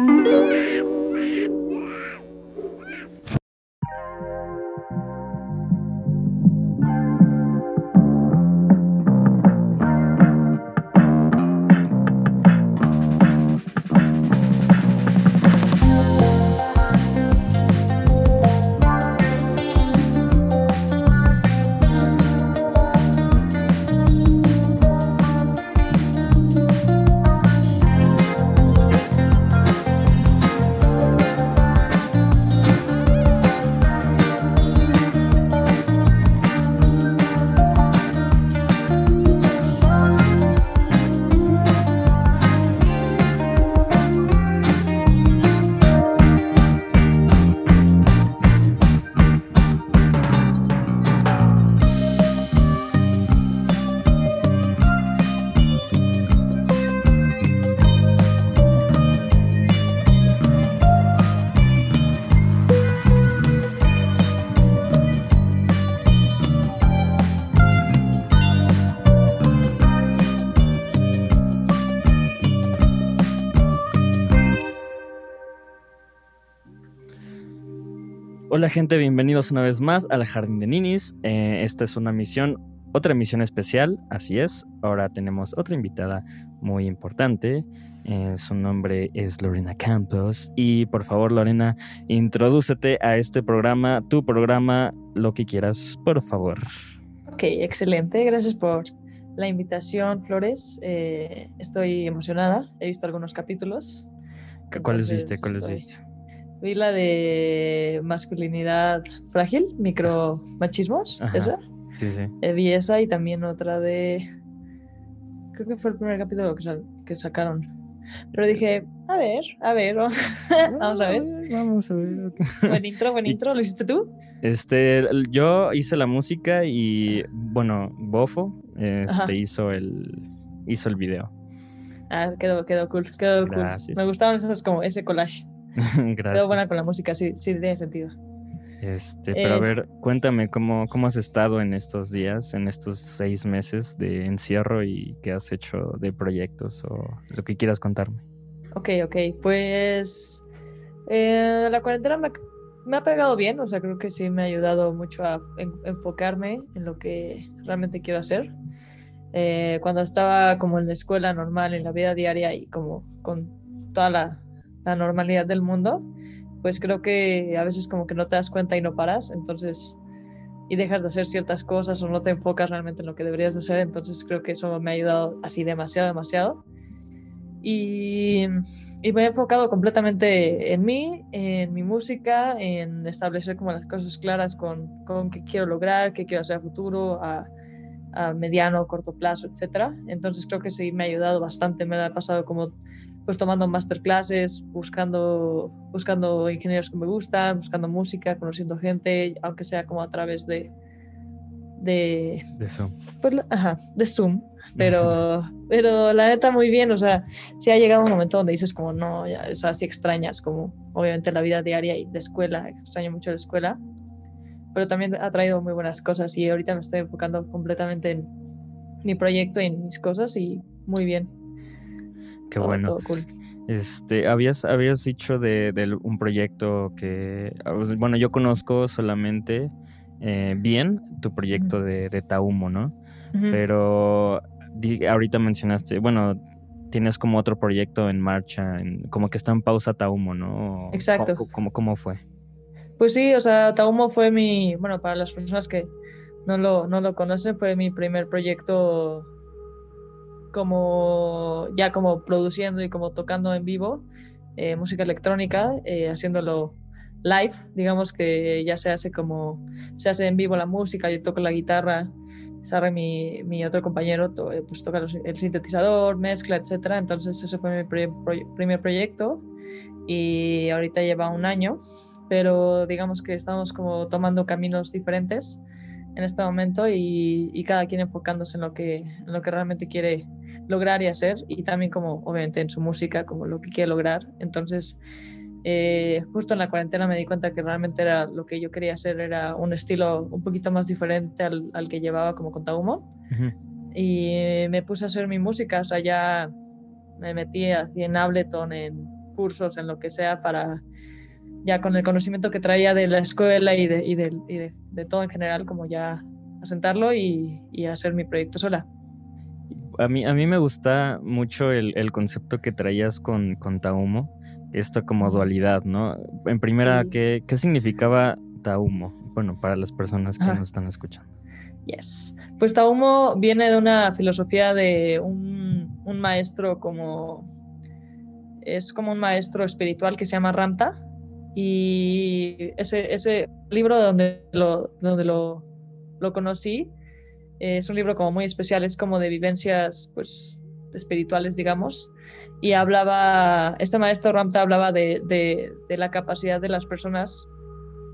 Mm-hmm. Hola gente, bienvenidos una vez más al Jardín de Ninis. Eh, esta es una misión, otra misión especial, así es. Ahora tenemos otra invitada muy importante. Eh, su nombre es Lorena Campos. Y por favor, Lorena, introdúcete a este programa, tu programa, lo que quieras, por favor. Ok, excelente. Gracias por la invitación, Flores. Eh, estoy emocionada. He visto algunos capítulos. ¿Cuáles viste? ¿Cuáles viste? Vi la de masculinidad frágil, micromachismos, esa. Sí, sí. Eh, vi esa y también otra de. Creo que fue el primer capítulo que, que sacaron. Pero dije, a ver, a ver, vamos a ver. Vamos a ver. Buen intro, buen intro, ¿lo hiciste tú? Este, yo hice la música y, bueno, Bofo este, hizo el hizo el video. Ah, quedó, quedó cool, quedó cool. Me gustaban esos como ese collage. Gracias. Quedó buena con la música, sí, sí, tiene sentido. Este, pero a ver, cuéntame cómo, cómo has estado en estos días, en estos seis meses de encierro y qué has hecho de proyectos o lo que quieras contarme. Ok, ok, pues eh, la cuarentena me, ha pegado bien, o sea, creo que sí me ha ayudado mucho a enfocarme en lo que realmente quiero hacer. Eh, cuando estaba como en la escuela normal, en la vida diaria y como con toda la la normalidad del mundo, pues creo que a veces como que no te das cuenta y no paras, entonces, y dejas de hacer ciertas cosas o no te enfocas realmente en lo que deberías de hacer, entonces creo que eso me ha ayudado así demasiado, demasiado. Y, me he enfocado completamente en mí, en mi música, en establecer como las cosas claras con, con qué quiero lograr, qué quiero hacer futuro, a, a mediano, corto plazo, etcétera. Entonces creo que sí me ha ayudado bastante, me ha pasado como pues tomando masterclasses, buscando, buscando ingenieros que me gustan, buscando música, conociendo gente, aunque sea como a través de... De, de Zoom. Pues, ajá, de Zoom. Pero, pero la neta muy bien, o sea, sí ha llegado un momento donde dices como no, ya, o sea, sí extrañas como obviamente la vida diaria y de escuela, extraño mucho la escuela, pero también ha traído muy buenas cosas y ahorita me estoy enfocando completamente en mi proyecto y en mis cosas y muy bien. Qué bueno. Este, habías, habías dicho de, un proyecto que, ah, bueno, yo conozco solamente eh, bien tu proyecto de, de, Taumo, ¿no? Pero ahorita mencionaste, bueno, tienes como otro proyecto en marcha, como que está en pausa Taumo, ¿no? Exacto. ¿Cómo, cómo, fue? Pues sí, o sea, Taumo fue mi, bueno, para las personas que no lo, no lo conocen, fue mi primer proyecto como ya como produciendo y como tocando en vivo eh, música electrónica, eh, haciéndolo live, digamos que ya se hace como, se hace en vivo la música, yo toco la guitarra, Sarre, mi, mi otro compañero, eh, pues toca el sintetizador, mezcla, etcétera, entonces ese fue mi primer proyecto y ahorita lleva un año, pero digamos que estamos como tomando caminos diferentes en este momento y, y cada quien enfocándose en lo que, en lo que realmente quiere lograr y hacer y también como obviamente en su música, como lo que quiere lograr. Entonces, eh, justo en la cuarentena me di cuenta que realmente era lo que yo quería hacer, era un estilo un poquito más diferente al, al que llevaba como con Taumo. Y me puse a hacer mi música, o sea, ya me metí así en Ableton, en, cursos, en lo que sea, para ya con el conocimiento que traía de la escuela y de, y de, de, todo en general, como ya asentarlo y, y, hacer mi proyecto sola. A mí, a mí me gusta mucho el, el concepto que traías con, con Taumo, esto como dualidad, ¿no? En primera, ¿qué, ¿qué, significaba Taumo? Bueno, para las personas que nos están escuchando. Yes. Pues Taumo viene de una filosofía de un, un maestro como... Es como un maestro espiritual que se llama Ramta, y ese, ese libro donde lo, donde lo, lo conocí eh, es un libro como muy especial, es como de vivencias pues espirituales, digamos. Y hablaba, este maestro Ramta hablaba de, de, la capacidad de las personas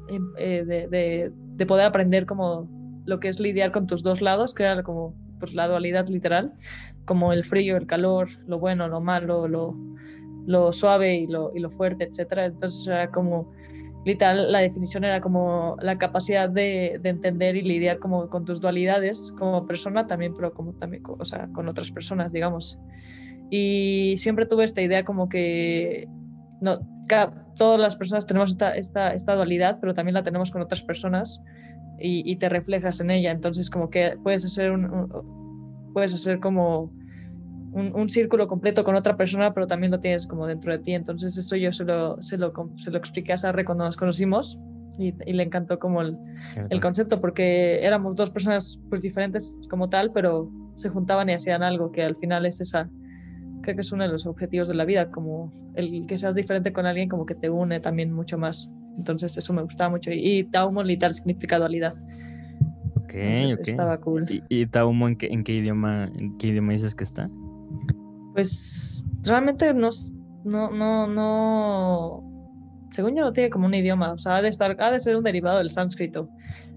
em, eh, de, de, de, poder aprender como lo que es lidiar con tus dos lados, que era como pues, la dualidad literal, como el frío, el calor, lo bueno, lo malo, lo, lo suave y lo, y lo fuerte, etcétera. Entonces era como, literal, la definición era como la capacidad de, de, entender y lidiar como con tus dualidades como persona también, pero como también, o sea, con otras personas, digamos. Y siempre tuve esta idea como que no, todas las personas tenemos esta, esta, dualidad, pero también la tenemos con otras personas y, y te reflejas en ella. Entonces como que puedes hacer un, un puedes hacer como un, círculo completo con otra persona, pero también lo tienes como dentro de ti. Entonces eso yo se lo, se lo, se lo expliqué a Sarre cuando nos conocimos y, le encantó como el, el, concepto, porque éramos dos personas pues diferentes como tal, pero se juntaban y hacían algo que al final es esa, creo que es uno de los objetivos de la vida, como el que seas diferente con alguien como que te une también mucho más. Entonces eso me gustaba mucho. Y, y Taumo literal significa dualidad. Ok, Estaba cool. ¿Y, y Taumo en qué, en qué idioma, en qué idioma dices que está? Pues realmente no, no, no, no, según yo no tiene como un idioma, o sea, ha de, estar, ha de ser un derivado del sánscrito,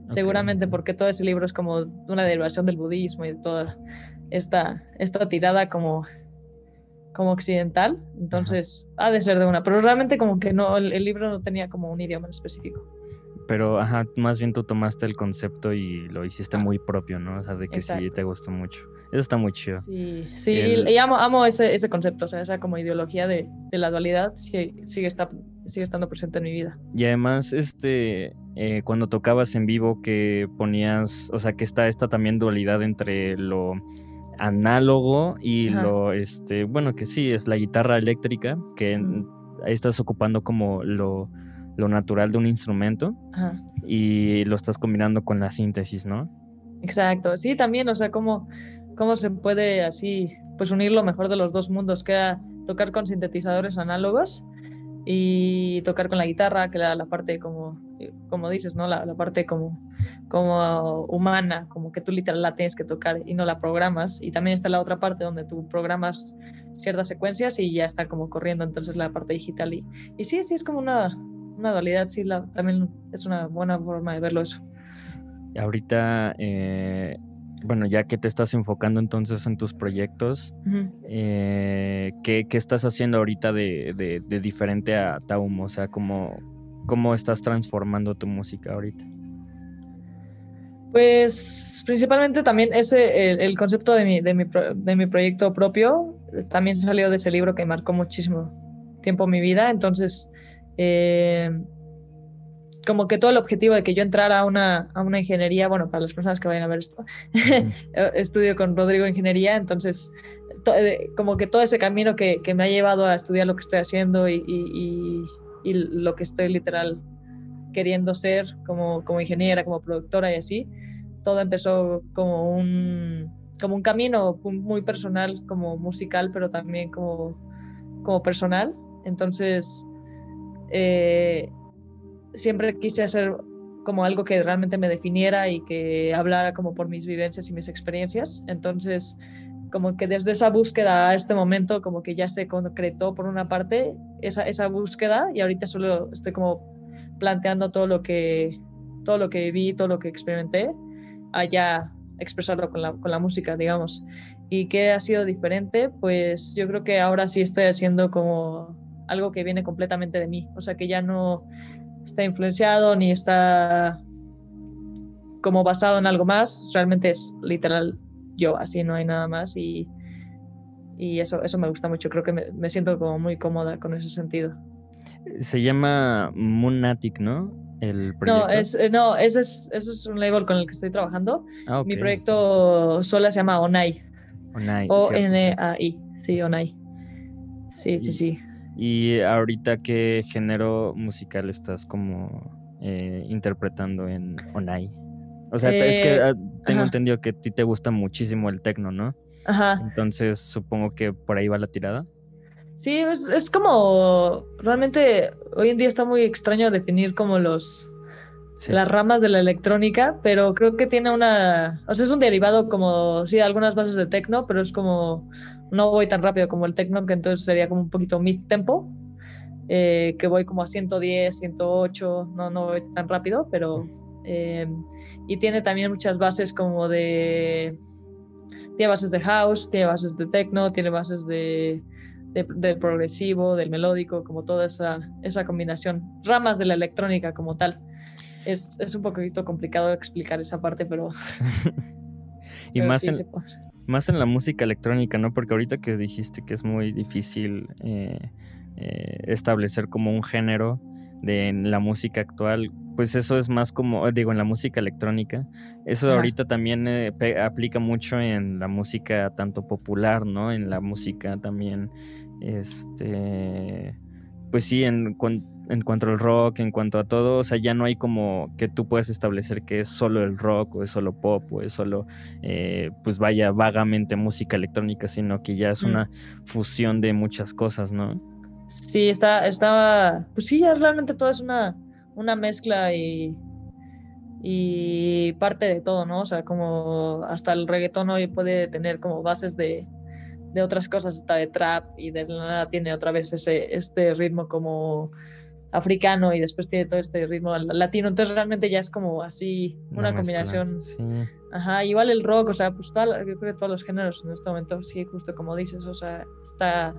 seguramente porque todo ese libro es como una derivación del budismo y de toda esta, esta tirada como, como occidental, entonces ha de ser de una, pero realmente como que no, el, el libro no tenía como un idioma específico pero ajá, más bien tú tomaste el concepto y lo hiciste muy propio, ¿no? O sea, de que sí te gustó mucho. Eso está muy chido. Sí, sí, y, amo, amo ese, ese, concepto, o sea, esa como ideología de, de la dualidad sigue, sigue, está, sigue estando presente en mi vida. Y además, este, eh, cuando tocabas en vivo que ponías, o sea, que está esta también dualidad entre lo análogo y lo, este, bueno, que sí, es la guitarra eléctrica, que ahí estás ocupando como lo lo natural de un instrumento y lo estás combinando con la síntesis, ¿no? Exacto, sí, también, o sea, cómo, cómo se puede así, pues unir lo mejor de los dos mundos, que era tocar con sintetizadores análogos y tocar con la guitarra, que era la parte como, como dices, ¿no? La, la, parte como, como humana, como que tú literal la tienes que tocar y no la programas. Y también está la otra parte donde tú programas ciertas secuencias y ya está como corriendo, entonces la parte digital. Y, y sí, sí, es como una, una dualidad, sí, la, también es una buena forma de verlo eso. Ahorita, eh, bueno, ya que te estás enfocando entonces en tus proyectos, eh, ¿qué, ¿qué, estás haciendo ahorita de, de, de, diferente a Taum? O sea, ¿cómo, ¿cómo estás transformando tu música ahorita? Pues principalmente también ese, el, el concepto de mi, de, mi, de mi proyecto propio, también salió de ese libro que marcó muchísimo tiempo mi vida, entonces eh, como que todo el objetivo de que yo entrara a una, a una ingeniería, bueno, para las personas que vayan a ver esto, estudio con Rodrigo Ingeniería, entonces eh, como que todo ese camino que, que, me ha llevado a estudiar lo que estoy haciendo y, y, y, lo que estoy literal queriendo ser como, como ingeniera, como productora y así, todo empezó como un, como un camino muy personal, como musical, pero también como, como personal. Entonces, eh, siempre quise hacer como algo que realmente me definiera y que hablara como por mis vivencias y mis experiencias. Entonces, como que desde esa búsqueda a este momento, como que ya se concretó por una parte esa, esa búsqueda y ahorita solo estoy como planteando todo lo que, todo lo que vi, todo lo que experimenté, allá expresarlo con la, con la música, digamos. ¿Y qué ha sido diferente? Pues yo creo que ahora sí estoy haciendo como algo que viene completamente de mí, o sea que ya no está influenciado ni está como basado en algo más, realmente es literal yo, así no hay nada más y, y eso, eso me gusta mucho, creo que me, me siento como muy cómoda con ese sentido. Se llama Moonatic, ¿no? El proyecto. No, es, eh, no ese, es, ese es un label con el que estoy trabajando. Ah, Mi proyecto sola se llama Onai. Onai. O-N-A-I. Sí, Onai. Sí, sí, sí. ¿Y ahorita qué género musical estás como eh, interpretando en Onai? O sea, es que eh, ah, tengo entendido que a ti te gusta muchísimo el tecno, ¿no? Ajá. Entonces supongo que por ahí va la tirada. Sí, es, como realmente hoy en día está muy extraño definir como los las ramas de la electrónica, pero creo que tiene una, o sea, es un derivado como sí, algunas bases de techno, pero es como no voy tan rápido como el techno, que entonces sería como un poquito mid tempo, eh, que voy como a 110, 108, no no voy tan rápido, pero eh, y tiene también muchas bases como de tiene bases de house, tiene bases de techno, tiene bases de del progresivo, del melódico, como toda esa, esa combinación, ramas de la electrónica como tal. Es, es un poquito complicado explicar esa parte, pero... y más, en, más en la música electrónica, ¿no? Porque ahorita que dijiste que es muy difícil eh, eh, establecer como un género de la música actual, pues eso es más como, digo, en la música electrónica. Eso ahorita también eh, aplica mucho en la música tanto popular, ¿no? En la música también, este, pues sí, en, en cuanto al rock, en cuanto a todo, o sea, ya no hay como que tú puedes establecer que es solo el rock o es solo pop o es solo, eh, pues vaya, vagamente música electrónica, sino que ya es mm. una fusión de muchas cosas, ¿no? Sí, está, estaba, pues sí, ya realmente todo es una una mezcla y, y parte de todo, ¿no? O sea, como hasta el reggaetón hoy puede tener como bases de, de otras cosas, está de trap y de nada tiene otra vez ese, este ritmo como africano y después tiene todo este ritmo latino, entonces realmente ya es como así una, combinación. Ajá, igual el rock, o sea, pues tal, yo creo que todos los géneros en este momento, sí, justo como dices, o sea, está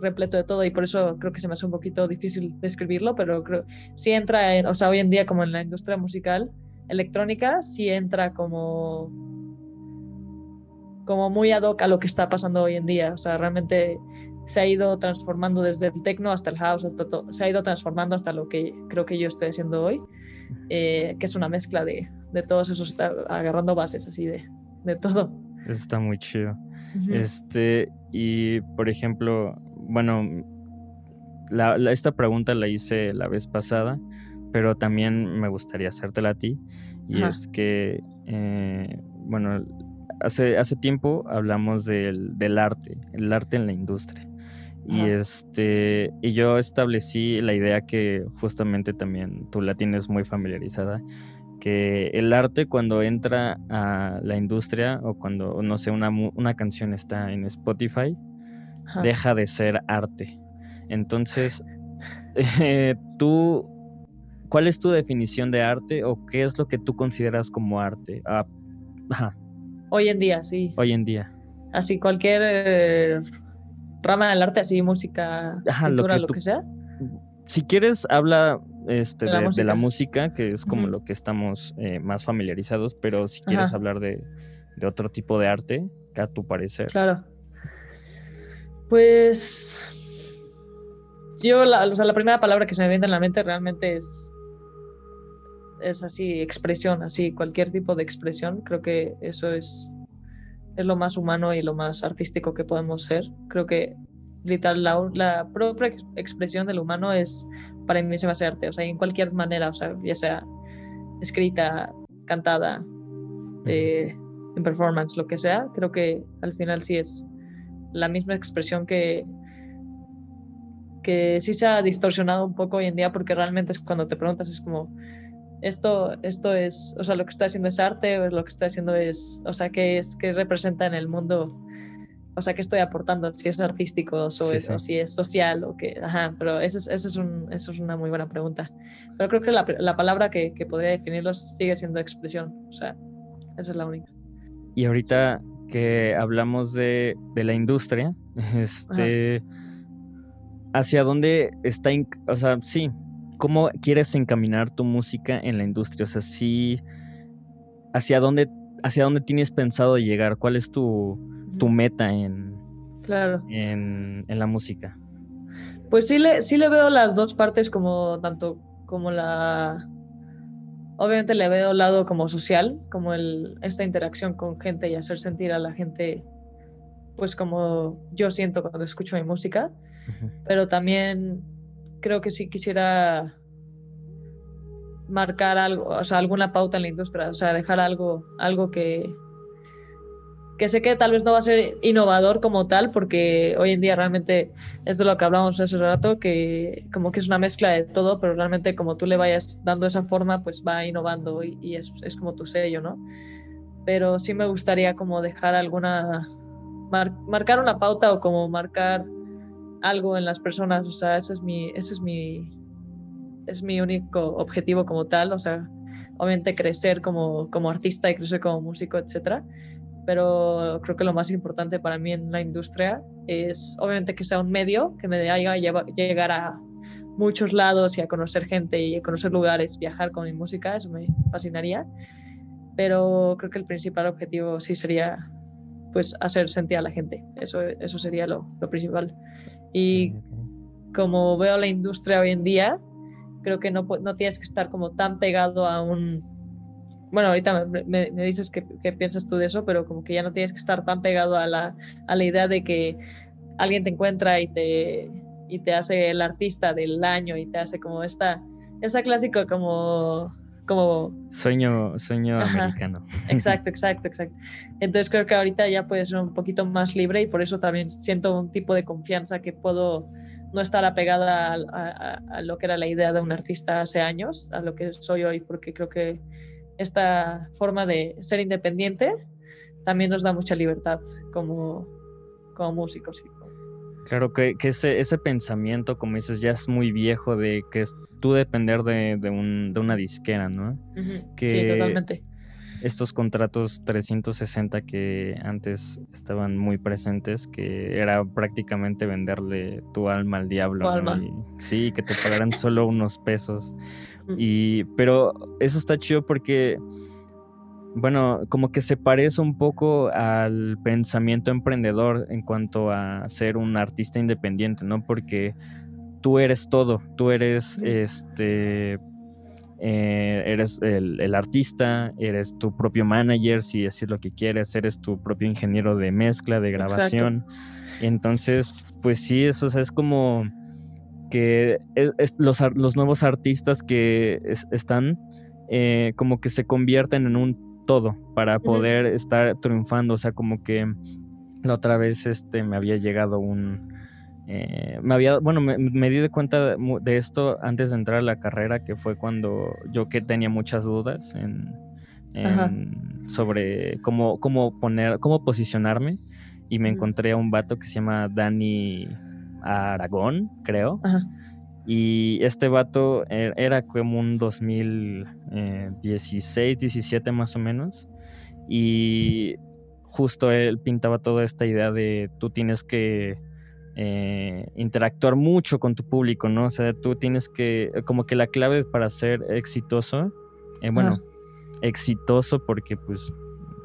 repleto de todo y por eso creo que se me hace un poquito difícil describirlo, pero creo sí entra, en, o sea, hoy en día como en la industria musical electrónica, sí entra como como muy ad hoc a lo que está pasando hoy en día, o sea, realmente se ha ido transformando desde el techno hasta el house, hasta todo, se ha ido transformando hasta lo que creo que yo estoy haciendo hoy, eh, que es una mezcla de, de todos esos, está agarrando bases así de, de todo. Eso está muy chido. Este, y por ejemplo, bueno, esta pregunta la hice la vez pasada, pero también me gustaría hacértela a ti. Y es que, eh, bueno, hace, hace tiempo hablamos del, del, arte, el arte en la industria. Y este, y yo establecí la idea que justamente también tú la tienes muy familiarizada, que el arte cuando entra a la industria o cuando, no sé, una, una canción está en Spotify, deja de ser arte. Entonces, eh, tú, ¿cuál es tu definición de arte o qué es lo que tú consideras como arte? Ah, Hoy en día, sí. Hoy en día. Así, cualquier eh, rama del arte, así, música, pintura, lo que, sea. Si quieres, habla este, de, la música, que es como lo que estamos eh, más familiarizados, pero si quieres hablar de, de, otro tipo de arte, que a tu parecer. Claro. Pues yo, la, o sea, la primera palabra que se me viene en la mente realmente es, es así, expresión, así, cualquier tipo de expresión. Creo que eso es, es lo más humano y lo más artístico que podemos ser. Creo que literal, la, la propia expresión del humano es, para mí se me hace arte, o sea, en cualquier manera, o sea, ya sea escrita, cantada, eh, en performance, lo que sea, creo que al final sí es la misma expresión que, que sí se ha distorsionado un poco hoy en día porque realmente es cuando te preguntas es como esto esto es o sea lo que está haciendo es arte o lo que está haciendo es o sea qué es qué representa en el mundo o sea qué estoy aportando si es artístico o, si es social o que ajá pero eso es, eso es, un, eso es una muy buena pregunta. Pero creo que la, la palabra que, que, podría definirlo sigue siendo expresión o sea esa es la única. Y ahorita que hablamos de, la industria, este, hacia dónde está, o sea, sí, cómo quieres encaminar tu música en la industria, o sea, sí, hacia dónde, hacia dónde tienes pensado llegar, cuál es tu, tu meta en, claro. en, en la música. Pues sí le, sí le veo las dos partes como tanto como la... Obviamente le veo el lado como social, como el, esta interacción con gente y hacer sentir a la gente pues como yo siento cuando escucho mi música, pero también creo que si quisiera marcar algo, o sea, alguna pauta en la industria, o sea, dejar algo, algo que, que sé que tal vez no va a ser innovador como tal, porque hoy en día realmente es de lo que hablamos hace rato, que como que es una mezcla de todo, pero realmente como tú le vayas dando esa forma, pues va innovando y, es, es, como tu sello, ¿no? Pero sí me gustaría como dejar alguna, marcar una pauta o como marcar algo en las personas, o sea, ese es mi, ese es mi, es mi único objetivo como tal, o sea, obviamente crecer como, como artista y crecer como músico, etcétera pero creo que lo más importante para mí en la industria es obviamente que sea un medio que me haga llegar a muchos lados y a conocer gente y a conocer lugares, viajar con mi música, eso me fascinaría, pero creo que el principal objetivo sí sería pues hacer sentir a la gente, eso, eso sería lo, lo principal. Y como veo la industria hoy en día, creo que no, no tienes que estar como tan pegado a un bueno, ahorita me, dices qué, piensas tú de eso, pero como que ya no tienes que estar tan pegado a la, a la idea de que alguien te encuentra y te, y te hace el artista del año y te hace como esta, esta clásico como... como sueño sueño americano. Exacto, exacto, exacto. Entonces creo que ahorita ya puedes ser un poquito más libre y por eso también siento un tipo de confianza que puedo no estar apegada a, a, lo que era la idea de un artista hace años, a lo que soy hoy, porque creo que esta forma de ser independiente también nos da mucha libertad como, como músicos. Claro que, ese, ese, pensamiento, como dices, ya es muy viejo de que es tú depender de, de, un, de una disquera, ¿no? que sí, totalmente. Estos contratos 360 que antes estaban muy presentes, que era prácticamente venderle tu alma al diablo. sí, que te pagaran solo unos pesos. Y, pero eso está chido porque, bueno, como que se parece un poco al pensamiento emprendedor en cuanto a ser un artista independiente, ¿no? Porque tú eres todo, tú eres este... Eh, eres el, artista, eres tu propio manager, si es lo que quieres, eres tu propio ingeniero de mezcla, de grabación. Entonces, pues sí, eso es como que los, los, nuevos artistas que están eh, como que se convierten en un todo para poder estar triunfando. O sea, como que la otra vez este, me había llegado un... Eh, me había, bueno, me, di de cuenta de esto antes de entrar a la carrera, que fue cuando yo que tenía muchas dudas en, sobre cómo, cómo poner, cómo posicionarme. Y me encontré a un vato que se llama Dani Aragón, creo. Y este vato e-, era como un 2016, 17 más o menos. Y justo él pintaba toda esta idea de tú tienes que eh, interactuar mucho con tu público, ¿no? O sea, tú tienes que, como que la clave para ser exitoso, eh, bueno, exitoso porque pues...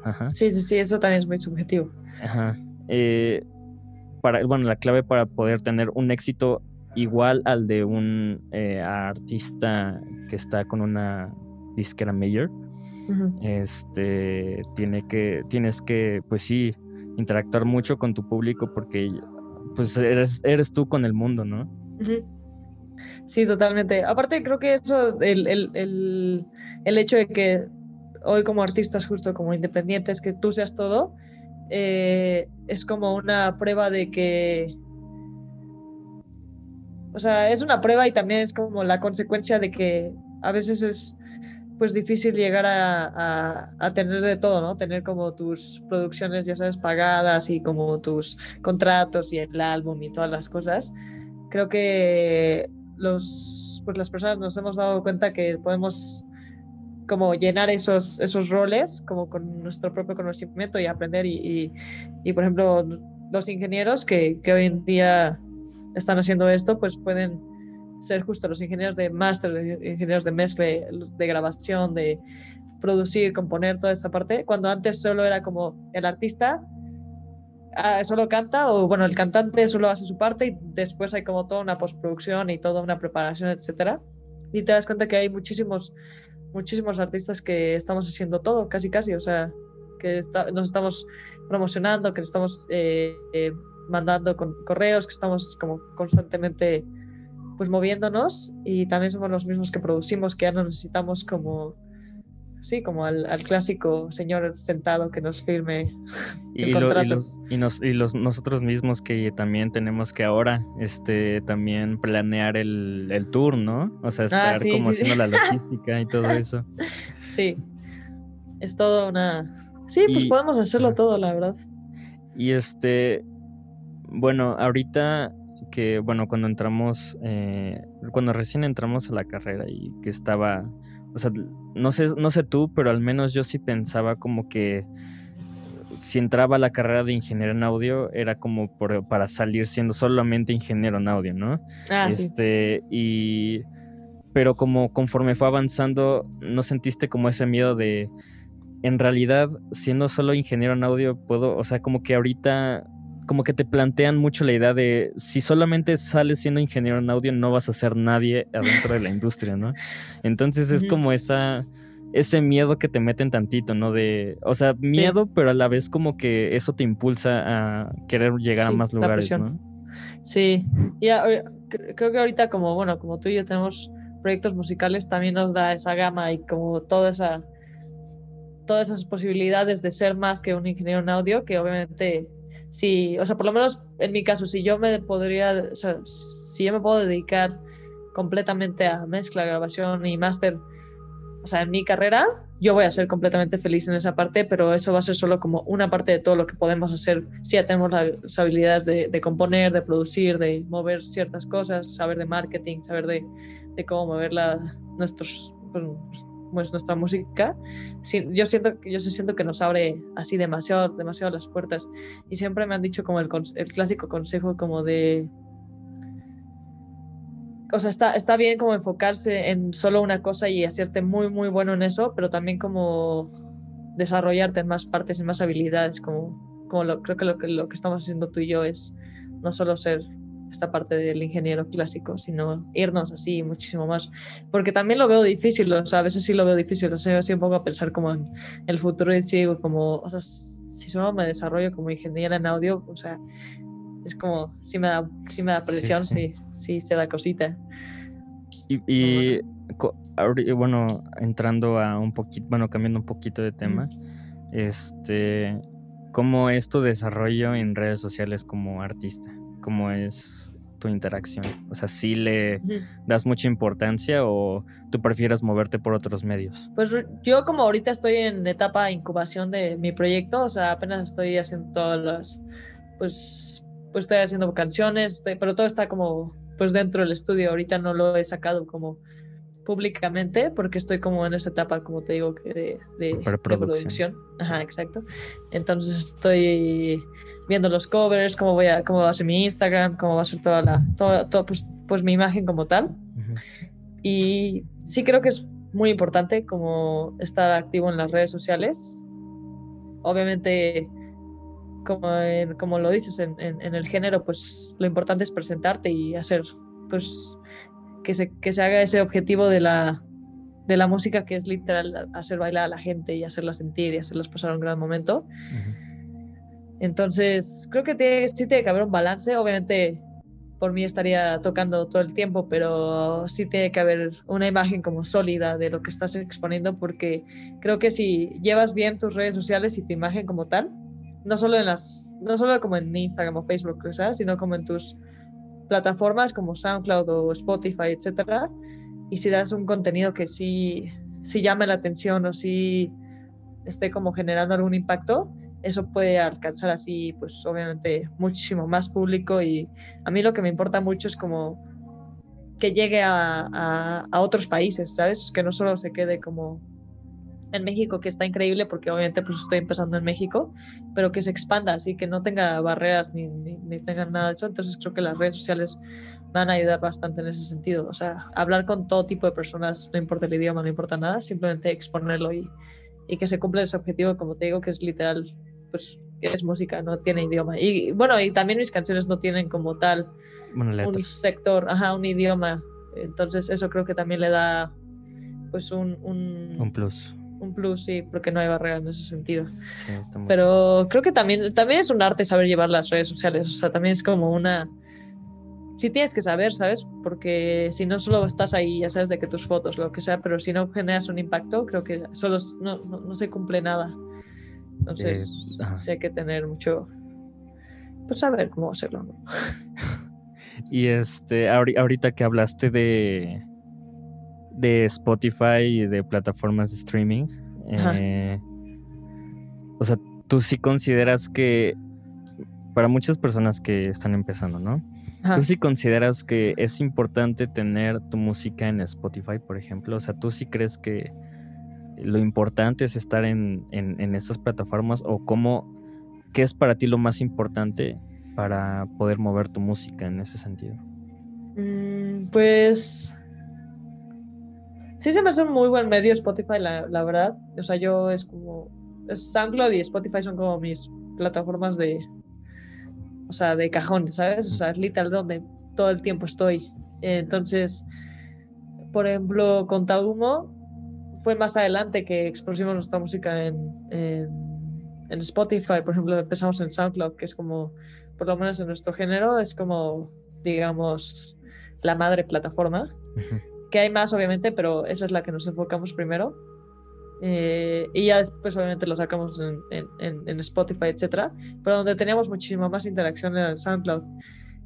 Ajá. Sí, sí, sí, eso también es muy subjetivo. Ajá. Eh, bueno, la clave para poder tener un éxito igual al de un eh, artista que está con una disquera mayor, este, tiene que, tienes que, pues sí, interactuar mucho con tu público porque pues eres, eres tú con el mundo, ¿no? Sí, totalmente. Aparte, creo que eso, el, el, el hecho de que hoy como artistas, justo como independientes, que tú seas todo, eh, es como una prueba de que, o sea, es una prueba y también es como la consecuencia de que a veces es pues difícil llegar a, a, tener de todo, ¿no? Tener como tus producciones, ya sabes, pagadas y como tus contratos y el álbum y todas las cosas. Creo que los, pues las personas nos hemos dado cuenta que podemos como llenar esos, esos roles como con nuestro propio conocimiento y aprender y, y, por ejemplo los ingenieros que, que, hoy en día están haciendo esto pues pueden ser justo los ingenieros de máster, ingenieros de mezcla, de grabación, de producir, componer toda esta parte, cuando antes solo era como el artista ah, solo canta o bueno, el cantante solo hace su parte y después hay como toda una postproducción y toda una preparación, etcétera. Y te das cuenta que hay muchísimos, muchísimos artistas que estamos haciendo todo, casi casi, o sea, que nos estamos promocionando, que estamos eh, eh, mandando con correos, que estamos como constantemente pues moviéndonos y también somos los mismos que producimos, que ya no necesitamos como sí, como al, clásico señor sentado que nos firme el y contrato. y, los, y los, nosotros mismos que también tenemos que ahora este, también planear el, el tour, ¿no? O sea, ah, estar como haciendo la logística y todo eso. Sí, es todo una... Sí, pues podemos hacerlo todo, la verdad. Y este, bueno, ahorita que, bueno, cuando entramos, eh, cuando recién entramos a la carrera y que estaba o sea, no sé, no sé tú, pero al menos yo sí pensaba como que si entraba a la carrera de ingeniero en audio era como para salir siendo solamente ingeniero en audio, ¿no? Ah, este, y pero como conforme fue avanzando, ¿no sentiste como ese miedo de en realidad siendo solo ingeniero en audio puedo, o sea, como que ahorita como que te plantean mucho la idea de si solamente sales siendo ingeniero en audio no vas a ser nadie adentro de la industria, ¿no? Entonces es como esa ese miedo que te meten tantito, ¿no? De, o sea, miedo, pero a la vez como que eso te impulsa a querer llegar a más lugares, ¿no? Sí, y creo que ahorita como, bueno, como tú y yo tenemos proyectos musicales, también nos da esa gama y como toda esa, todas esas posibilidades de ser más que un ingeniero en audio, que obviamente si, o sea, por lo menos en mi caso, si yo me podría, o sea, si yo me puedo dedicar completamente a mezcla, grabación y máster, o sea, en mi carrera, yo voy a ser completamente feliz en esa parte, pero eso va a ser solo como una parte de todo lo que podemos hacer si ya tenemos las habilidades de, componer, de producir, de mover ciertas cosas, saber de marketing, saber de, de cómo mover la, nuestros, pues, pues, nuestra música, yo siento yo siento que nos abre así demasiado, demasiado las puertas. Y siempre me han dicho como el, clásico consejo como de o sea, está, está bien como enfocarse en solo una cosa y hacerte muy, muy bueno en eso, pero también como desarrollarte en más partes, en más habilidades, como, como lo, creo que lo, que lo que estamos haciendo tú y yo es no solo ser esta parte del ingeniero clásico, sino irnos así muchísimo más. Porque también lo veo difícil, o sea, a veces sí lo veo difícil, o sea, así un poco a pensar como en el futuro y sigo como, o sea, si solo me desarrollo como ingeniera en audio, o sea, es como, sí me da, sí me da presión, sí, sí, se da cosita. Y, y bueno, entrando a un poquito, bueno, cambiando un poquito de tema, este, ¿cómo es tu desarrollo en redes sociales como artista? Cómo es tu interacción? O sea, ¿sí le das mucha importancia o tú prefieres moverte por otros medios? Pues yo como ahorita estoy en etapa de incubación de mi proyecto, o sea, apenas estoy haciendo todas las, pues, pues estoy haciendo canciones, pero todo está como pues dentro del estudio, ahorita no lo he sacado como públicamente porque estoy como en esa etapa, como te digo, de, de, producción. Ajá, exacto. Entonces estoy viendo los covers, cómo, voy a, cómo va a ser mi Instagram, cómo va a ser toda la, todo, pues, pues, mi imagen como tal. Y sí creo que es muy importante como estar activo en las redes sociales. Obviamente, como, como lo dices, en, en, en, el género, pues lo importante es presentarte y hacer pues que se, que se haga ese objetivo de la, de la música que es literal hacer bailar a la gente y hacerla sentir y hacerlas pasar un gran momento. Entonces, creo que tiene, sí tiene que haber un balance. Obviamente, por mí estaría tocando todo el tiempo, pero sí tiene que haber una imagen como sólida de lo que estás exponiendo, porque creo que si llevas bien tus redes sociales y tu imagen como tal, no solo en las, no solo como en Instagram o Facebook, sino como en tus plataformas como SoundCloud o Spotify, etcétera, y si das un contenido que sí, sí llame la atención o sí esté como generando algún impacto, eso puede alcanzar así, pues obviamente muchísimo más público y a mí lo que me importa mucho es como que llegue a, a, a otros países, ¿sabes? Que no solo se quede como en México, que está increíble porque obviamente pues estoy empezando en México, pero que se expanda, así que no tenga barreras ni, ni, tenga nada de eso. Entonces creo que las redes sociales van a ayudar bastante en ese sentido. O sea, hablar con todo tipo de personas, no importa el idioma, no importa nada, simplemente exponerlo y, y que se cumpla ese objetivo, como te digo, que es literal, pues es música, no tiene idioma. Y bueno, y también mis canciones no tienen como tal un sector, ajá, un idioma. Entonces eso creo que también le da pues un... Un, plus. Un plus, sí, porque no hay barrera en ese sentido. Sí, Pero creo que también, también es un arte saber llevar las redes sociales, o sea, también es como una sí tienes que saber, ¿sabes? Porque si no solo estás ahí, ya sabes, de que tus fotos, lo que sea, pero si no generas un impacto, creo que solo no, no, se cumple nada. Entonces, eh, sí hay que tener mucho, pues saber cómo hacerlo. y este, ahorita que hablaste de, de Spotify y de plataformas de streaming, eh, o sea, tú sí consideras que para muchas personas que están empezando, ¿no? ¿Tú sí consideras que es importante tener tu música en Spotify, por ejemplo? O sea, ¿tú sí crees que lo importante es estar en, en, estas plataformas o cómo, qué es para ti lo más importante para poder mover tu música en ese sentido? Mm, pues sí se me hace un muy buen medio Spotify, la, verdad. O sea, yo es como, SoundCloud y Spotify son como mis plataformas de, o sea, de cajón, ¿sabes? O sea, es literal donde todo el tiempo estoy. Entonces, por ejemplo, con Taumo fue más adelante que expusimos nuestra música en, en, Spotify, por ejemplo, empezamos en SoundCloud, que es como, por lo menos en nuestro género, es como, digamos, la madre plataforma. Que hay más, obviamente, pero esa es la que nos enfocamos primero. Eh, y ya después obviamente lo sacamos en, en, en, Spotify, etcétera, pero donde teníamos muchísima más interacción en el SoundCloud.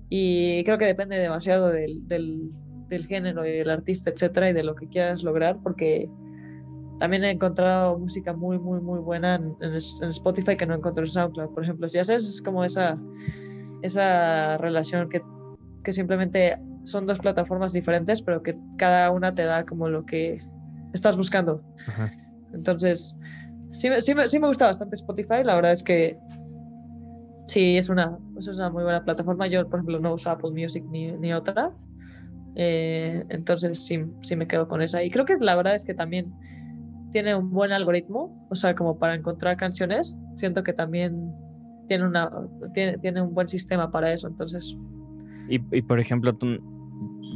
Y creo que depende demasiado del, del, del, género y del artista, etcétera, y de lo que quieras lograr, porque también he encontrado música muy, muy, muy buena en, en Spotify que no encontré en SoundCloud. Por ejemplo, si haces es como esa, esa relación que, que simplemente son dos plataformas diferentes, pero que cada una te da como lo que estás buscando. Ajá. Entonces, sí, sí, sí, me gusta bastante Spotify. La verdad es que sí, es una, es una muy buena plataforma. Yo, por ejemplo, no uso Apple Music ni, ni otra. Eh, entonces, sí, sí me quedo con esa. Y creo que la verdad es que también tiene un buen algoritmo. O sea, como para encontrar canciones, siento que también tiene, una, tiene, tiene un buen sistema para eso. Entonces. Y, y por ejemplo, tú,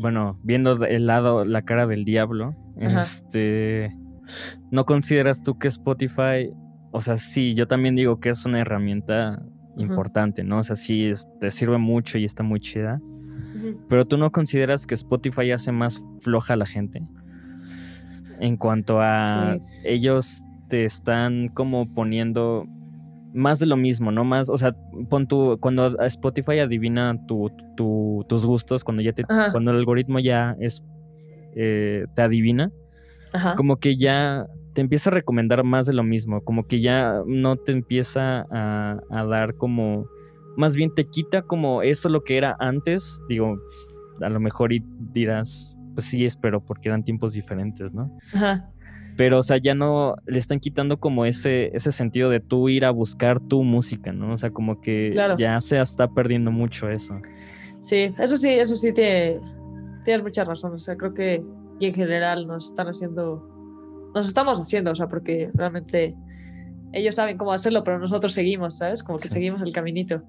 bueno, viendo el lado, la cara del diablo, este ¿No consideras tú que Spotify, o sea, sí, yo también digo que es una herramienta importante, ¿no? O sea, sí, te sirve mucho y está muy chida. Pero tú no consideras que Spotify hace más floja a la gente? En cuanto a ellos te están como poniendo más de lo mismo, ¿no? Más, o sea, pon tu, cuando Spotify adivina tus gustos, cuando ya te, cuando el algoritmo ya es, eh, te adivina, como que ya te empieza a recomendar más de lo mismo, como que ya no te empieza a, dar como, más bien te quita como eso lo que era antes, digo, a lo mejor y dirás, pues sí, espero, porque eran tiempos diferentes, ¿no? Ajá. Pero, o sea, ya no le están quitando como ese, ese sentido de tú ir a buscar tu música, ¿no? O sea, como que ya se está perdiendo mucho eso. Sí, eso sí, eso sí te, tienes mucha razón. O sea, creo que y en general nos están haciendo, nos estamos haciendo, o sea, porque realmente ellos saben cómo hacerlo, pero nosotros seguimos, ¿sabes? Como que seguimos el caminito.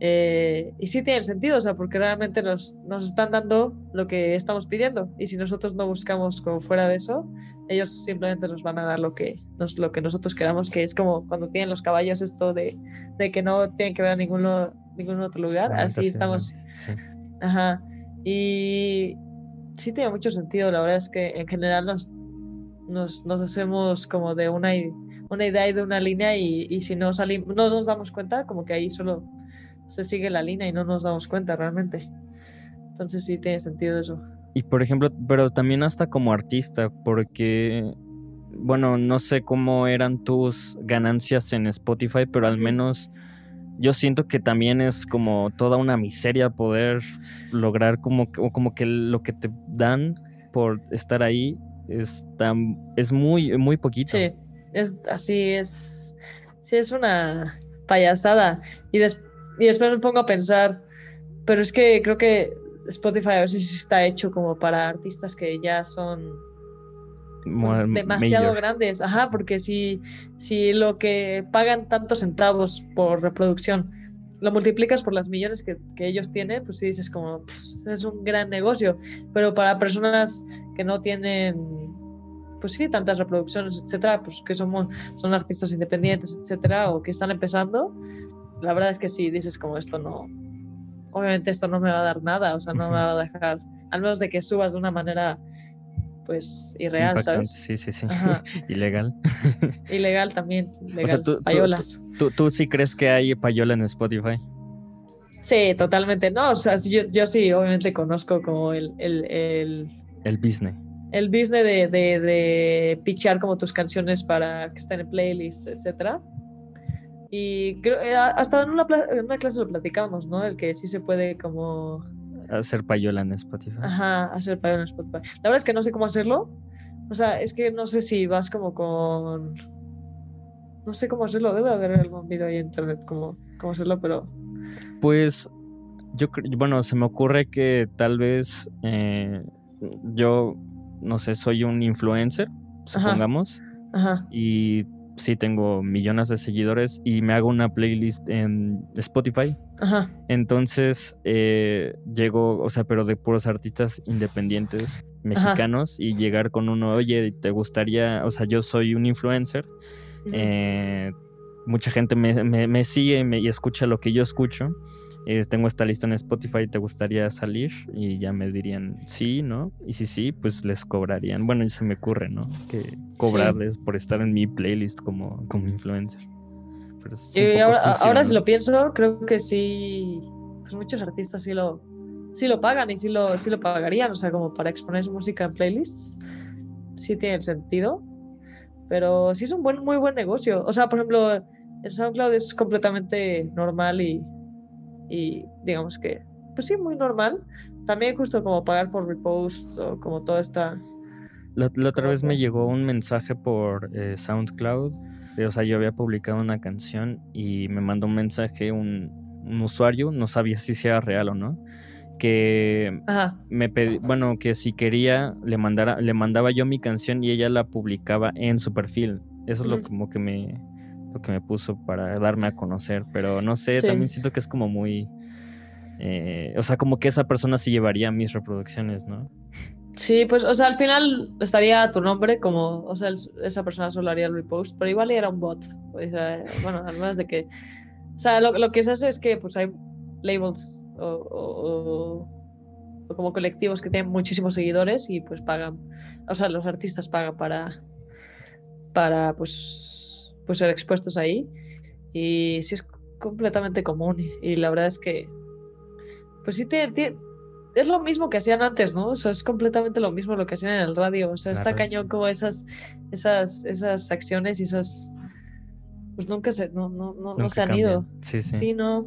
Eh, y sí tiene sentido, o sea, porque realmente nos, nos están dando lo que estamos pidiendo. Y si nosotros no buscamos como fuera de eso, ellos simplemente nos van a dar lo que, nos, lo que nosotros queramos, que es como cuando tienen los caballos esto de, de que no tienen que ver a ningún, ningún otro lugar. Así estamos. Ajá. Y, sí tiene mucho sentido. La verdad es que en general nos, nos, nos hacemos como de una, una idea y de una línea y, y, si no salimos, no nos damos cuenta, como que ahí solo se sigue la línea y no nos damos cuenta realmente. Entonces sí tiene sentido eso. Y por ejemplo, pero también hasta como artista, porque, bueno, no sé cómo eran tus ganancias en Spotify, pero al menos yo siento que también es como toda una miseria poder lograr como, como que lo que te dan por estar ahí es, es muy, muy poquito. Sí, es así, es, sí, es una payasada. Y, y después me pongo a pensar, pero es que creo que Spotify a veces está hecho como para artistas que ya son demasiado grandes. Ajá, porque si, si lo que pagan tantos centavos por reproducción lo multiplicas por las millones que, ellos tienen, pues sí dices como, es un gran negocio. Pero para personas que no tienen, pues sí, tantas reproducciones, etcétera, pues que somos, son artistas independientes, etcétera, o que están empezando, la verdad es que sí, dices como esto no, obviamente esto no me va a dar nada, o sea, no me va a dejar, al menos de que subas de una manera pues irreal, ¿sabes? Sí, sí, sí. Ilegal. Ilegal también. o sea, tú, payolas. Tú, sí crees que hay payola en Spotify? Sí, totalmente. No, o sea, yo, yo sí, obviamente conozco como el... El, el, business. El business de, de, de pichar como tus canciones para que estén en playlists, etcétera. Y creo, eh, hasta en una, en una clase lo platicamos, ¿no? El que sí se puede como Hacer payola en Spotify. Ajá, hacer payola en Spotify. La verdad es que no sé cómo hacerlo. O sea, es que no sé si vas como con. No sé cómo hacerlo. Debe haber algún video ahí en internet cómo, cómo hacerlo, pero. Pues. Yo bueno, se me ocurre que tal vez eh, yo, no sé, soy un influencer, supongamos. Ajá. Y sí tengo millones de seguidores y me hago una playlist en Spotify. Ajá. Entonces eh, llego, o sea, pero de puros artistas independientes mexicanos y llegar con uno, oye, ¿te gustaría? O sea, yo soy un influencer. Eh, mucha gente me, me, sigue y escucha lo que yo escucho. Eh, tengo esta lista en Spotify, ¿te gustaría salir? Y ya me dirían sí, ¿no? Y si sí, pues les cobrarían. Bueno, se me ocurre, ¿no? Que cobrarles por estar en mi playlist como, como influencer. y ahora, si lo pienso, creo que sí, pues muchos artistas sí lo, sí lo pagan y sí lo, sí lo pagarían, o sea, como para exponer su música en playlists, sí tiene sentido, pero sí es un buen, muy buen negocio. O sea, por ejemplo, el SoundCloud es completamente normal y y digamos que, pues sí, muy normal. También justo como pagar por reposts o como toda esta... La, otra vez me llegó un mensaje por eh, SoundCloud. o sea, yo había publicado una canción y me mandó un mensaje un, usuario, no sabía si era real o no, que me pedí, bueno, que si quería le mandara, le mandaba yo mi canción y ella la publicaba en su perfil. Eso es lo como que me, que me puso para darme a conocer, pero no sé, también siento que es como muy... Eh, o sea, como que esa persona sí llevaría mis reproducciones, ¿no? Sí, pues, o sea, al final estaría tu nombre como, o sea, esa persona solo haría el repost, pero igual era un bot. bueno, además de que, o sea, lo, que se hace es que pues hay labels o, o, como colectivos que tienen muchísimos seguidores y pues pagan, o sea, los artistas pagan para, para pues pues ser expuestos ahí. Y sí es completamente común. Y, la verdad es que, pues sí, te, es lo mismo que hacían antes, ¿no? O sea, es completamente lo mismo lo que hacían en el radio. O sea, está cañón como esas, esas, esas acciones y esas, pues nunca se, no, no, no, se han ido. Sí, sí. Sí, no.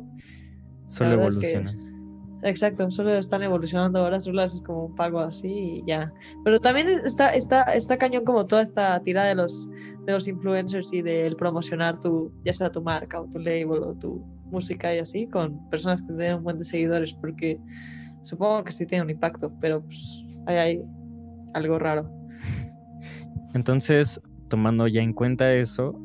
Solo evolucionan. Exacto, solo están evolucionando ahora, solo haces como un pago así y ya. Pero también está, está, está cañón como toda esta tira de los, de los influencers y del promocionar tu, ya sea tu marca o tu label o tu música y así, con personas que tienen un buen de seguidores, porque supongo que sí tiene un impacto, pero pues hay, hay algo raro. Entonces, tomando ya en cuenta eso,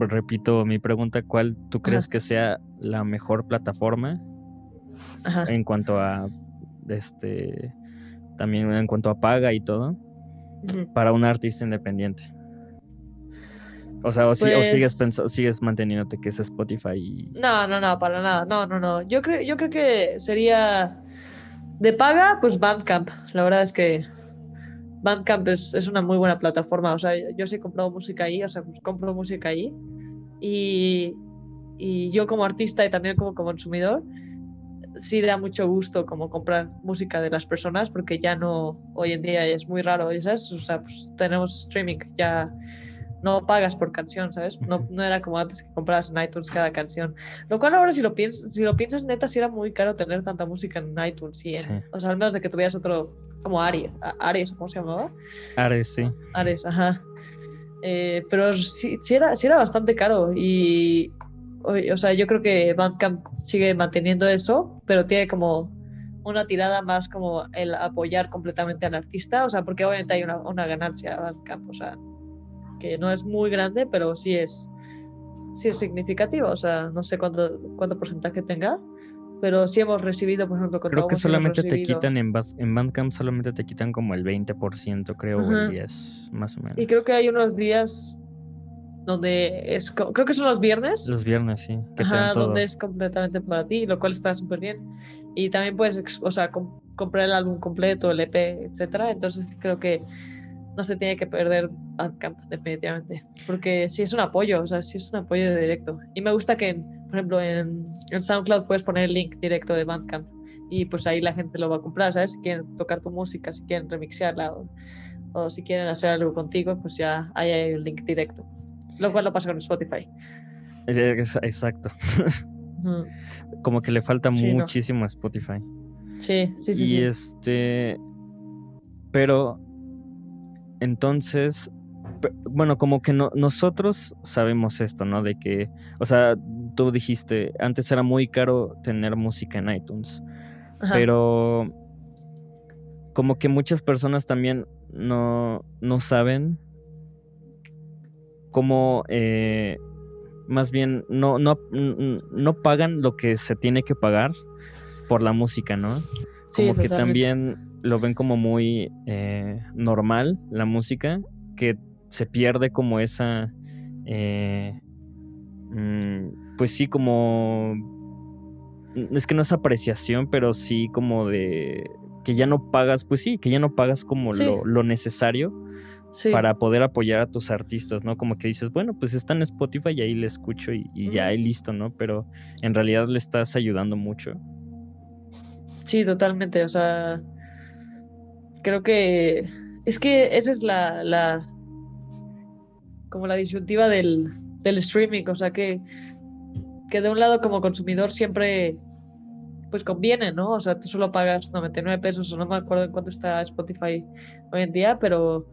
repito mi pregunta, ¿cuál tú crees que sea la mejor plataforma en cuanto a este también en cuanto a paga y todo para un artista independiente. O sea, o, sigues pues sigues manteniéndote que es Spotify. No, no, no, para nada. No, no, no. Yo creo, yo creo que sería de paga, pues Bandcamp. La verdad es que Bandcamp es, es una muy buena plataforma. O sea, yo sí he comprado música ahí, o sea, pues compro música ahí. Y, y yo como artista y también como consumidor, sí da mucho gusto como comprar música de las personas porque ya no, hoy en día es muy raro, ¿sabes? O sea, pues tenemos streaming, ya no pagas por canción, ¿sabes? No, no era como antes que comprabas en iTunes cada canción. Lo cual ahora si lo, piensas, si lo piensas neta, sí era muy caro tener tanta música en iTunes. Y O sea, al menos de que tuvieras otro, como Aries, Ares, ¿cómo se llamaba? Ares, sí. Ares, ajá. Eh, pero sí, sí, era, sí era bastante caro y o sea, yo creo que Bandcamp sigue manteniendo eso, pero tiene como una tirada más como el apoyar completamente al artista, o sea, porque obviamente hay una, una ganancia campo, o sea, que no es muy grande, pero sí es, sí es significativa, o sea, no sé cuánto, cuánto porcentaje tenga, pero sí hemos recibido, por ejemplo, Creo que solamente te quitan en, en Bandcamp, solamente te quitan como el 20%, creo, o el 10, más o menos. Y creo que hay unos días donde es, creo que son los viernes. Los viernes, sí. Ajá, donde es completamente para ti, lo cual está súper bien. Y también puedes, o sea, comprar el álbum completo, el EP, etcétera. Entonces creo que no se tiene que perder Bandcamp, definitivamente. Porque sí es un apoyo, o sea, sí es un apoyo de directo. Y me gusta que, por ejemplo, en, en SoundCloud puedes poner el link directo de Bandcamp. Y pues ahí la gente lo va a comprar, ¿sabes? Si quieren tocar tu música, si quieren remixearla o, o si quieren hacer algo contigo, pues ya ahí hay el link directo. Lo cual lo pasa con Spotify. Exacto. Como que le falta muchísimo a Spotify. Sí, sí, sí. Y este. Pero. Entonces. Bueno, como que no, nosotros sabemos esto, ¿no? De que. O sea, tú dijiste, antes era muy caro tener música en iTunes. Pero. Como que muchas personas también no, no saben como eh, más bien no, no, no pagan lo que se tiene que pagar por la música, ¿no? Como que también lo ven como muy eh, normal la música, que se pierde como esa, eh, mm, pues sí, como, es que no es apreciación, pero sí como de que ya no pagas, pues sí, que ya no pagas como lo, lo necesario para poder apoyar a tus artistas, ¿no? Como que dices, bueno, pues está en Spotify y ahí le escucho y, ya, y listo, ¿no? Pero en realidad le estás ayudando mucho. Sí, totalmente, o sea, creo que es que esa es la, la como la disyuntiva del, del streaming, o sea que, que de un lado como consumidor siempre pues conviene, ¿no? O sea, tú solo pagas 99 pesos, o no me acuerdo en cuánto está Spotify hoy en día, pero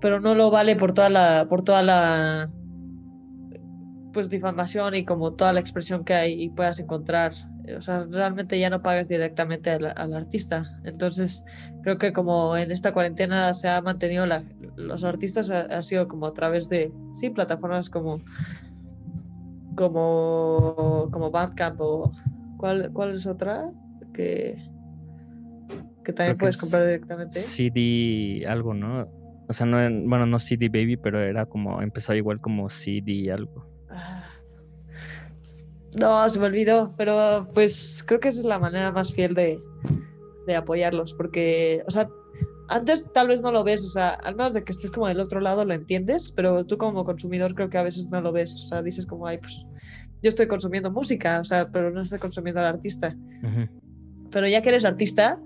pero no lo vale por toda la, por toda la pues difamación y como toda la expresión que hay y puedas encontrar. O sea, realmente ya no pagas directamente al, artista. Entonces, creo que como en esta cuarentena se ha mantenido la, los artistas ha, sido como a través de, sí, plataformas como como como Bandcamp o ¿cuál, cuál es otra? Que, que también puedes comprar directamente. CD algo, ¿no? O sea, no, bueno, no CD Baby, pero era como, empezaba igual como CD algo. Ah. No, se me olvidó, pero pues creo que esa es la manera más fiel de, de apoyarlos, porque, o sea, antes tal vez no lo ves, o sea, al menos de que estés como del otro lado lo entiendes, pero tú como consumidor creo que a veces no lo ves, o sea, dices como, ay, pues yo estoy consumiendo música, o sea, pero no estoy consumiendo al artista. Pero ya que eres artista,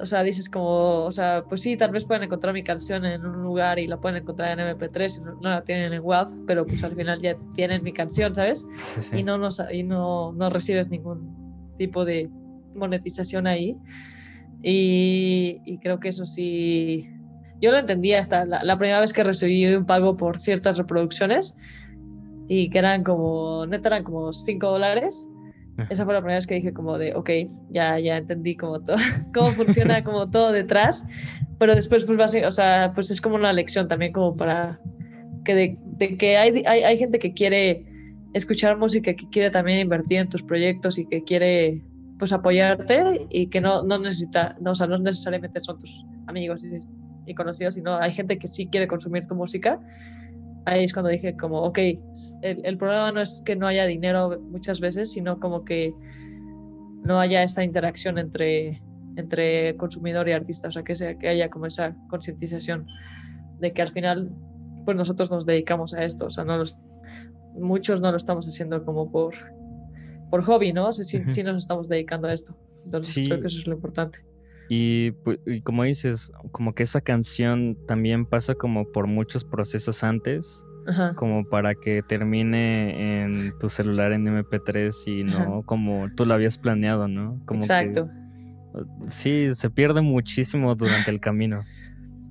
o sea, dices como, o sea, pues sí, tal vez pueden encontrar mi canción en un lugar y la pueden encontrar en MP3 y no, la tienen en WAV, pero pues al final ya tienen mi canción, ¿sabes? Y, no, nos, y no, no recibes ningún tipo de monetización ahí. Y, y creo que eso sí, yo lo entendía hasta la, la, primera vez que recibí un pago por ciertas reproducciones y que eran como, neta, eran como 5 dólares esa fue la primera vez que dije como de, ok, ya, ya entendí como todo, cómo funciona como todo detrás, pero después pues va a ser, o sea, pues es como una lección también como para que de, que hay, hay, hay, gente que quiere escuchar música, que quiere también invertir en tus proyectos y que quiere pues apoyarte y que no, no necesita, no, o sea, no necesariamente son tus amigos y, y conocidos, sino hay gente que sí quiere consumir tu música ahí es cuando dije como, ok, el, el, problema no es que no haya dinero muchas veces, sino como que no haya esta interacción entre, entre consumidor y artista, o sea, que, sea, que haya como esa concientización de que al final, pues nosotros nos dedicamos a esto, o sea, no los, muchos no lo estamos haciendo como por, por hobby, ¿no? O sea, sí, nos estamos dedicando a esto. Entonces creo que eso es lo importante. Pues, y, como dices, como que esa canción también pasa como por muchos procesos antes, como para que termine en tu celular en MP3 y no como tú lo habías planeado, ¿no? Como Exacto. sí, se pierde muchísimo durante el camino.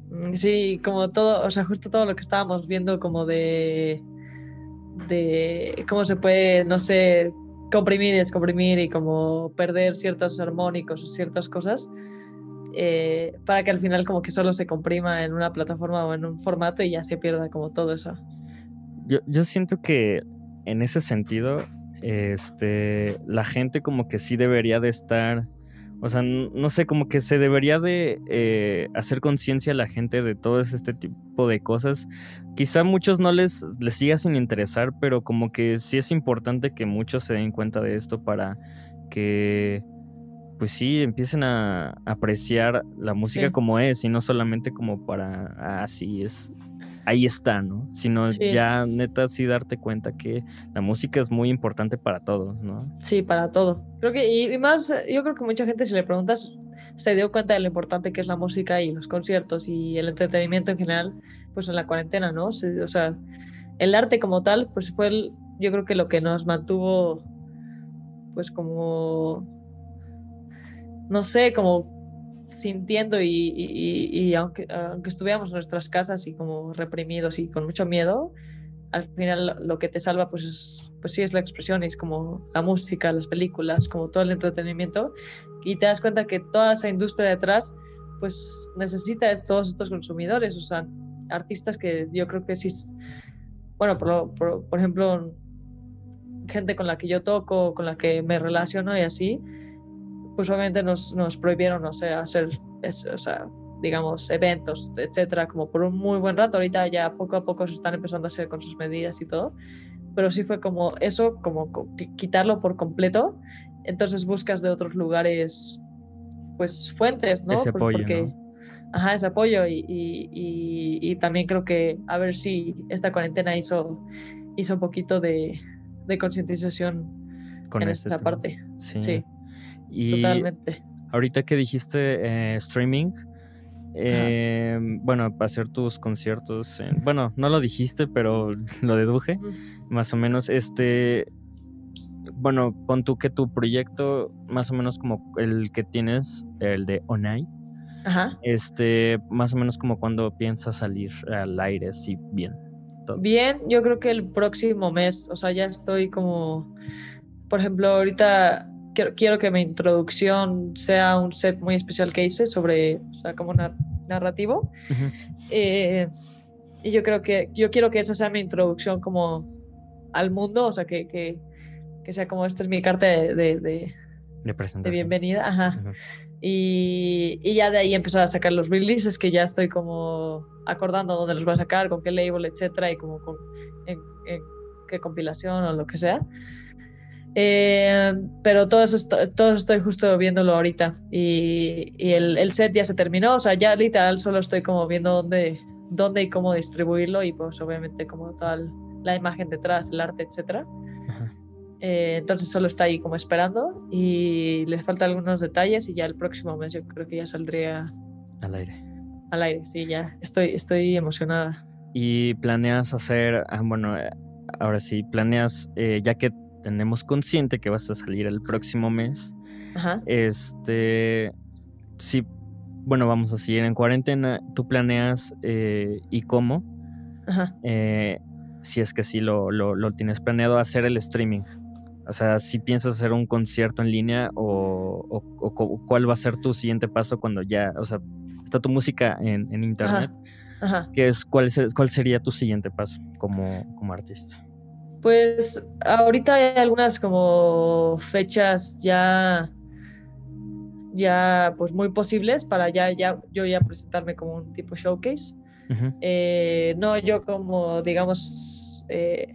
Mm, sí, como todo, o sea, justo todo lo que estábamos viendo como de, de cómo se puede, no sé, comprimir y descomprimir y como perder ciertos armónicos o ciertas cosas eh, para que al final como que solo se comprima en una plataforma o en un formato y ya se pierda como todo eso. Yo, siento que en ese sentido, este, la gente como que sí debería de estar o sea, no sé, como que se debería de eh, hacer conciencia a la gente de todo este tipo de cosas. Quizá muchos no les, les siga sin interesar, pero como que sí es importante que muchos se den cuenta de esto para que, pues sí, empiecen a apreciar la música como es y no solamente como para, ah, sí, es, ahí está, ¿no? Sino ya neta sí darte cuenta que la música es muy importante para todos, ¿no? Sí, para todo. Creo que, y, más, yo creo que mucha gente si le preguntas, se dio cuenta de lo importante que es la música y los conciertos y el entretenimiento en general, pues en la cuarentena, ¿no? O sea, el arte como tal, pues fue, yo creo que lo que nos mantuvo, pues como, no sé, como sintiendo y, aunque, aunque estuviéramos en nuestras casas y como reprimidos y con mucho miedo, al final lo que te salva pues es, pues sí es la expresión, es como la música, las películas, como todo el entretenimiento. Y te das cuenta que toda esa industria detrás pues necesita todos estos consumidores, o sea, artistas que yo creo que sí, bueno, por, por ejemplo, gente con la que yo toco, con la que me relaciono y así, pues obviamente nos, nos prohibieron, no sé, hacer, o sea, digamos, eventos, etcétera, como por un muy buen rato. Ahorita ya poco a poco se están empezando a hacer con sus medidas y todo, pero sí fue como eso, como quitarlo por completo. Entonces buscas de otros lugares, pues, fuentes, ¿no? Ese apoyo, Porque, Ajá, ese apoyo y, y, y, también creo que a ver si esta cuarentena hizo, hizo un poquito de, de concientización en este esta parte. Sí. sí. Y Totalmente. Ahorita que dijiste eh, streaming, eh, bueno, para hacer tus conciertos, bueno, no lo dijiste, pero lo deduje, más o menos, este, bueno, pon tú que tu proyecto, más o menos como el que tienes, el de Onai, Ajá. este, más o menos como cuando piensas salir al aire, sí, bien. Bien, yo creo que el próximo mes, o sea, ya estoy como, por ejemplo, ahorita quiero, que mi introducción sea un set muy especial que hice sobre, o sea, como narrativo. Eh, y yo creo que, yo quiero que esa sea mi introducción como al mundo, o sea, que, que, que sea como esta es mi carta de, de, de, de bienvenida. Ajá. Y, y, ya de ahí empezar a sacar los releases que ya estoy como acordando dónde los voy a sacar, con qué label, etcétera, y como con en qué compilación o lo que sea. Eh, pero todo eso, todo estoy justo viéndolo ahorita y, el, set ya se terminó, o sea, ya literal solo estoy como viendo dónde, dónde y cómo distribuirlo y pues obviamente como toda la imagen detrás, el arte, etc. Eh, entonces solo está ahí como esperando y les faltan algunos detalles y ya el próximo mes yo creo que ya saldría al aire. Al aire, sí, ya estoy, estoy emocionada. ¿Y planeas hacer, ah, bueno, eh, ahora sí, planeas, ya que tenemos consciente que vas a salir el próximo mes. Ajá. Este, si, bueno, vamos a seguir en cuarentena, ¿tú planeas eh, y cómo? Ajá. Eh, si es que sí lo, lo, tienes planeado, hacer el streaming. O sea, si piensas hacer un concierto en línea o, o, cuál va a ser tu siguiente paso cuando ya, o sea, está tu música en, en internet. Ajá. ¿Qué es, cuál, es, ¿Cuál sería tu siguiente paso como, como artista? Pues ahorita hay algunas como fechas ya ya pues muy posibles para ya, ya yo ya presentarme como un tipo showcase. Eh, no yo como digamos eh,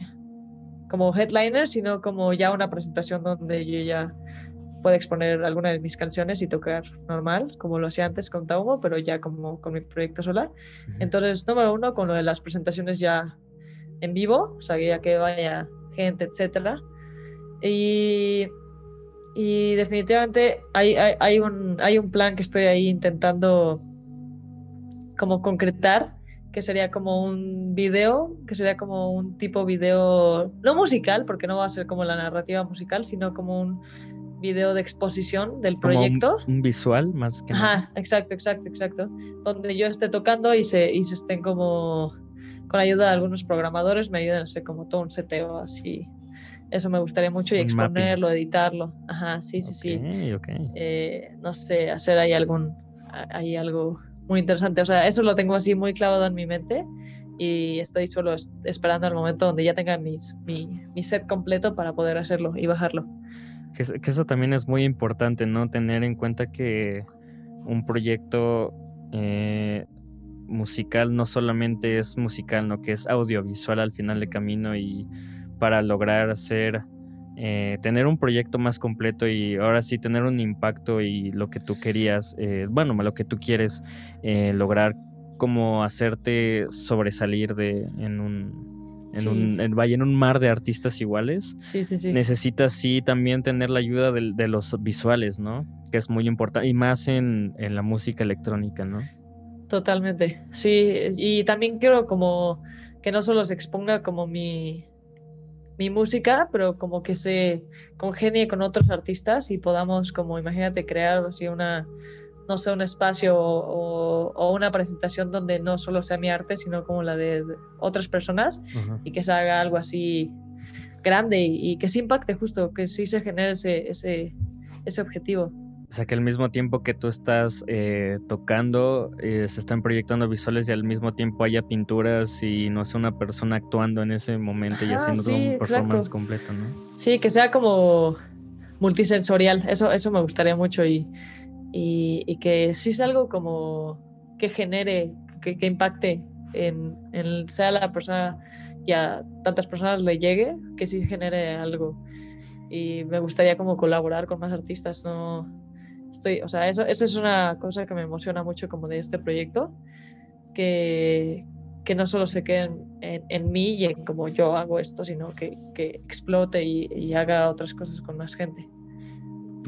como headliner, sino como ya una presentación donde yo ya pueda exponer alguna de mis canciones y tocar normal, como lo hacía antes con Taumo, pero ya como con mi proyecto solar. Entonces, número uno, con lo de las presentaciones ya en vivo, o sea, ya que vaya gente, etcétera. Y, y definitivamente hay, hay, un, hay un plan que estoy ahí intentando como concretar, que sería como un video, que sería como un tipo video, no musical, porque no va a ser como la narrativa musical, sino como un video de exposición del proyecto. Un, visual más que Ajá, exacto, exacto, exacto. Donde yo esté tocando y se, y se estén como con ayuda de algunos programadores me ayudan a hacer como todo un seteo así Eso me gustaría mucho y exponerlo, editarlo. Ajá, sí, sí, sí. Eh, no sé, hacer ahí algún, ahí algo muy interesante. O sea, eso lo tengo así muy clavado en mi mente y estoy solo esperando el momento donde ya tenga mis, mi, set completo para poder hacerlo y bajarlo. Que, que, eso también es muy importante, ¿no? Tener en cuenta que un proyecto eh, musical no solamente es musical, ¿no? Que es audiovisual al final de camino y para lograr hacer, eh, tener un proyecto más completo y ahora sí tener un impacto y lo que tú querías, eh, bueno, lo que tú quieres lograr como hacerte sobresalir de en un en un en, un mar de artistas iguales. Sí, sí, sí. Necesitas sí también tener la ayuda de, de los visuales, ¿no? Que es muy importante y más en, en, la música electrónica, ¿no? Totalmente. Sí, y también quiero como que no solo se exponga como mi mi música, pero como que se congenie con otros artistas y podamos como imagínate crear así una no sé, un espacio o, una presentación donde no solo sea mi arte, sino como la de, otras personas y que se haga algo así grande y, que se impacte justo, que sí se genere ese, ese, ese objetivo. O sea, que al mismo tiempo que tú estás eh, tocando, eh, se están proyectando visuales y al mismo tiempo haya pinturas y no sea una persona actuando en ese momento y haciendo un performance completo, ¿no? Sí, que sea como multisensorial, eso, eso me gustaría mucho y, y, que sí es algo como que genere, que, que impacte en, en, sea la persona y a tantas personas le llegue, que sí genere algo. Y me gustaría como colaborar con más artistas, no estoy, o sea, eso, eso es una cosa que me emociona mucho como de este proyecto, que, que no solo se quede en, en, mí y en cómo yo hago esto, sino que, que explote y, y haga otras cosas con más gente.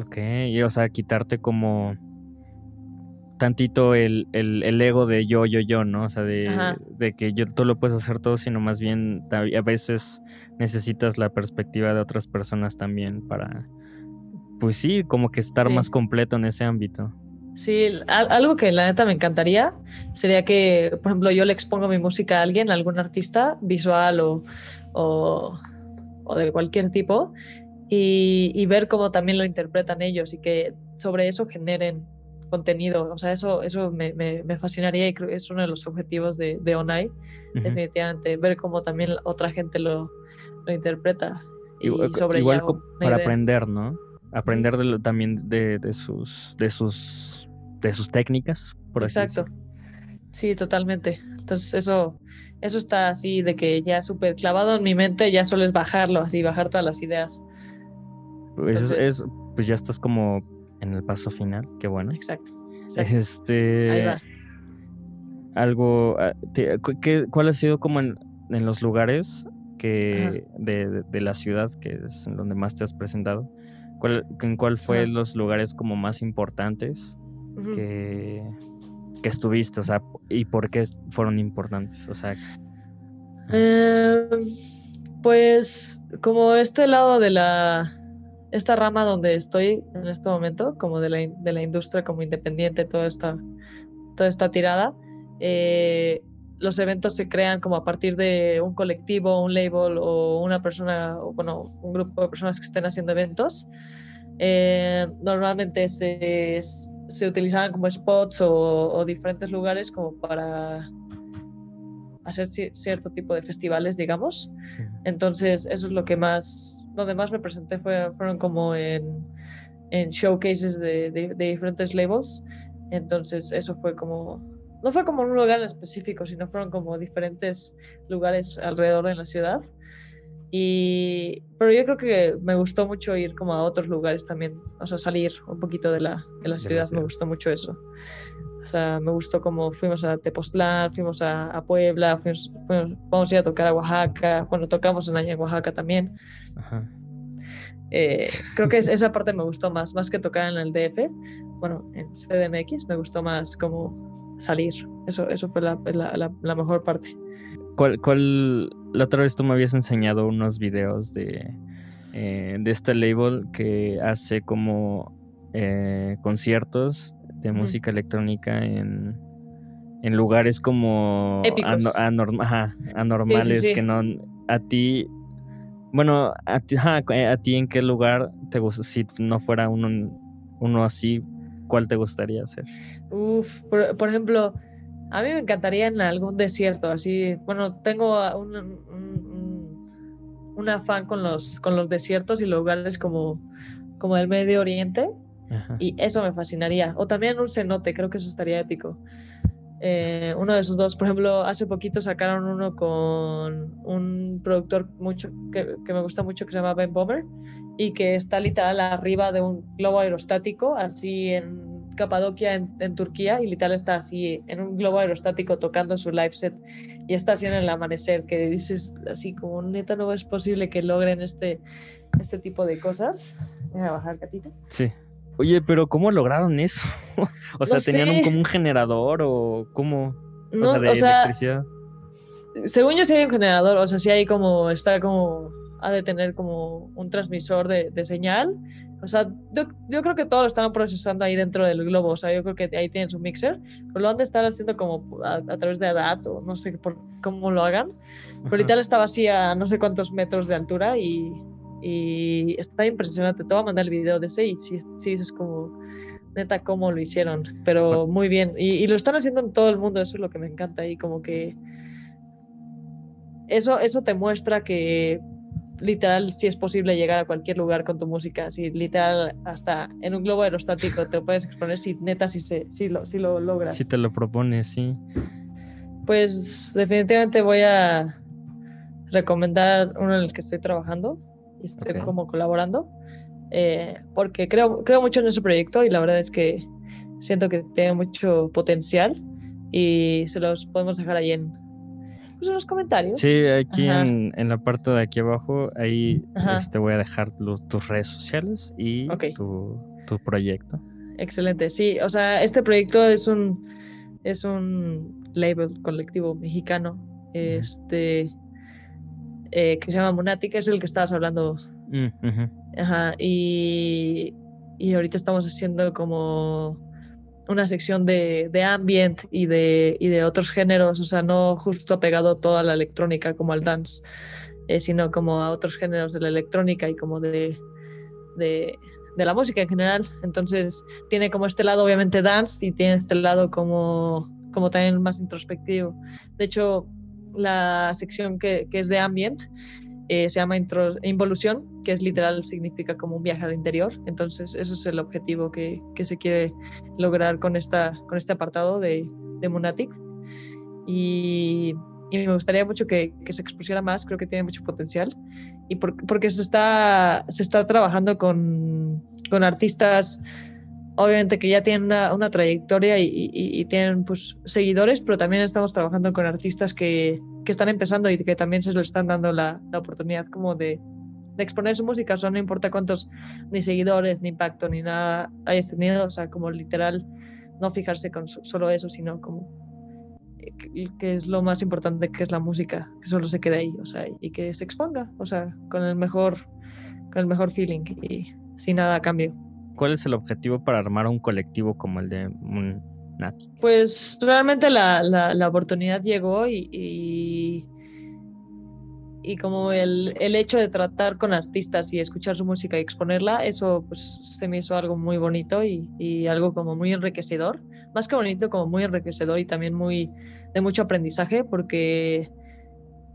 Ok, y o sea, quitarte como tantito el, el, ego de yo, yo, yo, ¿no? O sea, de, de, que yo, tú lo puedes hacer todo, sino más bien a veces necesitas la perspectiva de otras personas también para, pues sí, como que estar más completo en ese ámbito. Sí, algo que la neta me encantaría sería que, por ejemplo, yo le expongo mi música a alguien, a algún artista visual o, o, o de cualquier tipo, y, ver cómo también lo interpretan ellos y que sobre eso generen contenido. O sea, eso, eso me, me, fascinaría y creo que es uno de los objetivos de, de ONAI, definitivamente, ver cómo también otra gente lo, lo interpreta. Y sobre igual para aprender, ¿no? Aprender de también de, de, sus, de, sus, de sus técnicas, por Exacto. Sí, totalmente. Entonces eso, eso está así de que ya súper clavado en mi mente, ya solo es bajarlo, así, bajar todas las ideas. Pues, es, pues ya estás como en el paso final, qué bueno. Exacto. Este. Ahí va. Algo. Ah, ¿qué, ¿Cuál ha sido como en, los lugares que de, la ciudad, que es en donde más te has presentado? ¿Cuál, ¿En cuál fue los lugares como más importantes que, que estuviste? O sea, ¿y por qué fueron importantes? O sea. Em, pues como este lado de la esta rama donde estoy en este momento, como de la, de la industria como independiente, toda esta, toda esta tirada, eh, los eventos se crean como a partir de un colectivo, un label o una persona, o bueno, un grupo de personas que estén haciendo eventos. Eh, normalmente se, se utilizaban como spots o, o, diferentes lugares como para hacer cierto tipo de festivales, digamos. Entonces, eso es lo que más donde más me presenté fue, fueron como en, en showcases de, de, diferentes labels. Entonces eso fue como, no fue como un lugar en específico, sino fueron como diferentes lugares alrededor de la ciudad. Y, pero yo creo que me gustó mucho ir como a otros lugares también, o sea, salir un poquito de la, de la ciudad, me gustó mucho eso. O sea, me gustó como fuimos a Tepoztlán, fuimos a, Puebla, fuimos, vamos a ir a tocar a Oaxaca, bueno, tocamos en, en Oaxaca también. Eh, creo que esa parte me gustó más, más que tocar en el DF, bueno, en CDMX me gustó más como salir, eso, eso fue la, la, mejor parte. ¿Cuál, ¿Cuál, la otra vez tú me habías enseñado unos videos de, eh, de este label que hace como eh, conciertos de música electrónica en, en lugares como anormales que no a ti Bueno, a ti, a ti en qué lugar te gusta, si no fuera uno, uno así, ¿cuál te gustaría hacer? Uf, por, ejemplo, a mí me encantaría en algún desierto, así, bueno, tengo un, un, afán con los, con los desiertos y lugares como, como el Medio Oriente, y eso me fascinaría. O también un cenote, creo que eso estaría épico. Eh, uno de esos dos, por ejemplo, hace poquito sacaron uno con un productor mucho, que, me gusta mucho que se llama Ben Bomber y que está literal arriba de un globo aerostático, así en Capadocia, en, Turquía, y literal está así en un globo aerostático tocando su live set y está así en el amanecer, que dices así como neta no es posible que logren este, este tipo de cosas. Voy a bajar. Sí. Oye, pero ¿cómo lograron eso? o sea, ¿tenían un, como un generador o cómo? No, o sea, de electricidad. Según yo sí hay un generador, o sea, sí hay como, está como, ha de tener como un transmisor de, de señal. O sea, yo, creo que todo lo están procesando ahí dentro del globo, o sea, yo creo que ahí tienen su mixer, pero lo han de estar haciendo como a, través de ADAT o no sé por cómo lo hagan. Pero ahorita estaba así a no sé cuántos metros de altura y y está impresionante. Te voy a mandar el video de ese y si sí dices como, neta, cómo lo hicieron. Pero muy bien. Y, lo están haciendo en todo el mundo, eso es lo que me encanta. Y como que eso, eso te muestra que literal si es posible llegar a cualquier lugar con tu música, si literal hasta en un globo aerostático te puedes exponer si neta si, se, si, lo, si lo logras. Si te lo propones, sí. Pues definitivamente voy a recomendar uno en el que estoy trabajando, y estoy como colaborando, eh, porque creo, creo mucho en ese proyecto y la verdad es que siento que tiene mucho potencial y se los podemos dejar ahí en, pues, los comentarios. Sí, aquí en, en, la parte de aquí abajo, ahí te este, voy a dejar tus redes sociales y tu, tu, proyecto. Excelente, sí, o sea, este proyecto es un, es un label colectivo mexicano. Este eh, que se llama Monati, que es el que estabas hablando. Mm, Ajá, y, y, ahorita estamos haciendo como una sección de, de ambient y de, y de, otros géneros, o sea, no justo pegado toda la electrónica como al dance, eh, sino como a otros géneros de la electrónica y como de, de, de, la música en general. Entonces tiene como este lado obviamente dance y tiene este lado como, como también más introspectivo. De hecho, la sección que, es de ambient eh, se llama involución, que es literal, significa como un viaje al interior. Entonces, eso es el objetivo que, se quiere lograr con, esta, con este apartado de, de Monatic. Y, me gustaría mucho que, que, se expusiera más, creo que tiene mucho potencial. Y porque se está, se está trabajando con, con artistas obviamente que ya tienen una, trayectoria y, tienen pues seguidores, pero también estamos trabajando con artistas que, están empezando y que también se les están dando la, oportunidad como de, exponer su música, o sea, no importa cuántos ni seguidores, ni impacto, ni nada hayas tenido, o sea, como literal, no fijarse con solo eso, sino como que, es lo más importante, que es la música, que solo se quede ahí, o sea, y que se exponga, o sea, con el mejor, con el mejor feeling y sin nada a cambio. ¿Cuál es el objetivo para armar un colectivo como el de Nati? Pues realmente la, la, oportunidad llegó y, y, como el, el, hecho de tratar con artistas y escuchar su música y exponerla, eso pues se me hizo algo muy bonito y, y algo como muy enriquecedor. Más que bonito, como muy enriquecedor y también muy de mucho aprendizaje porque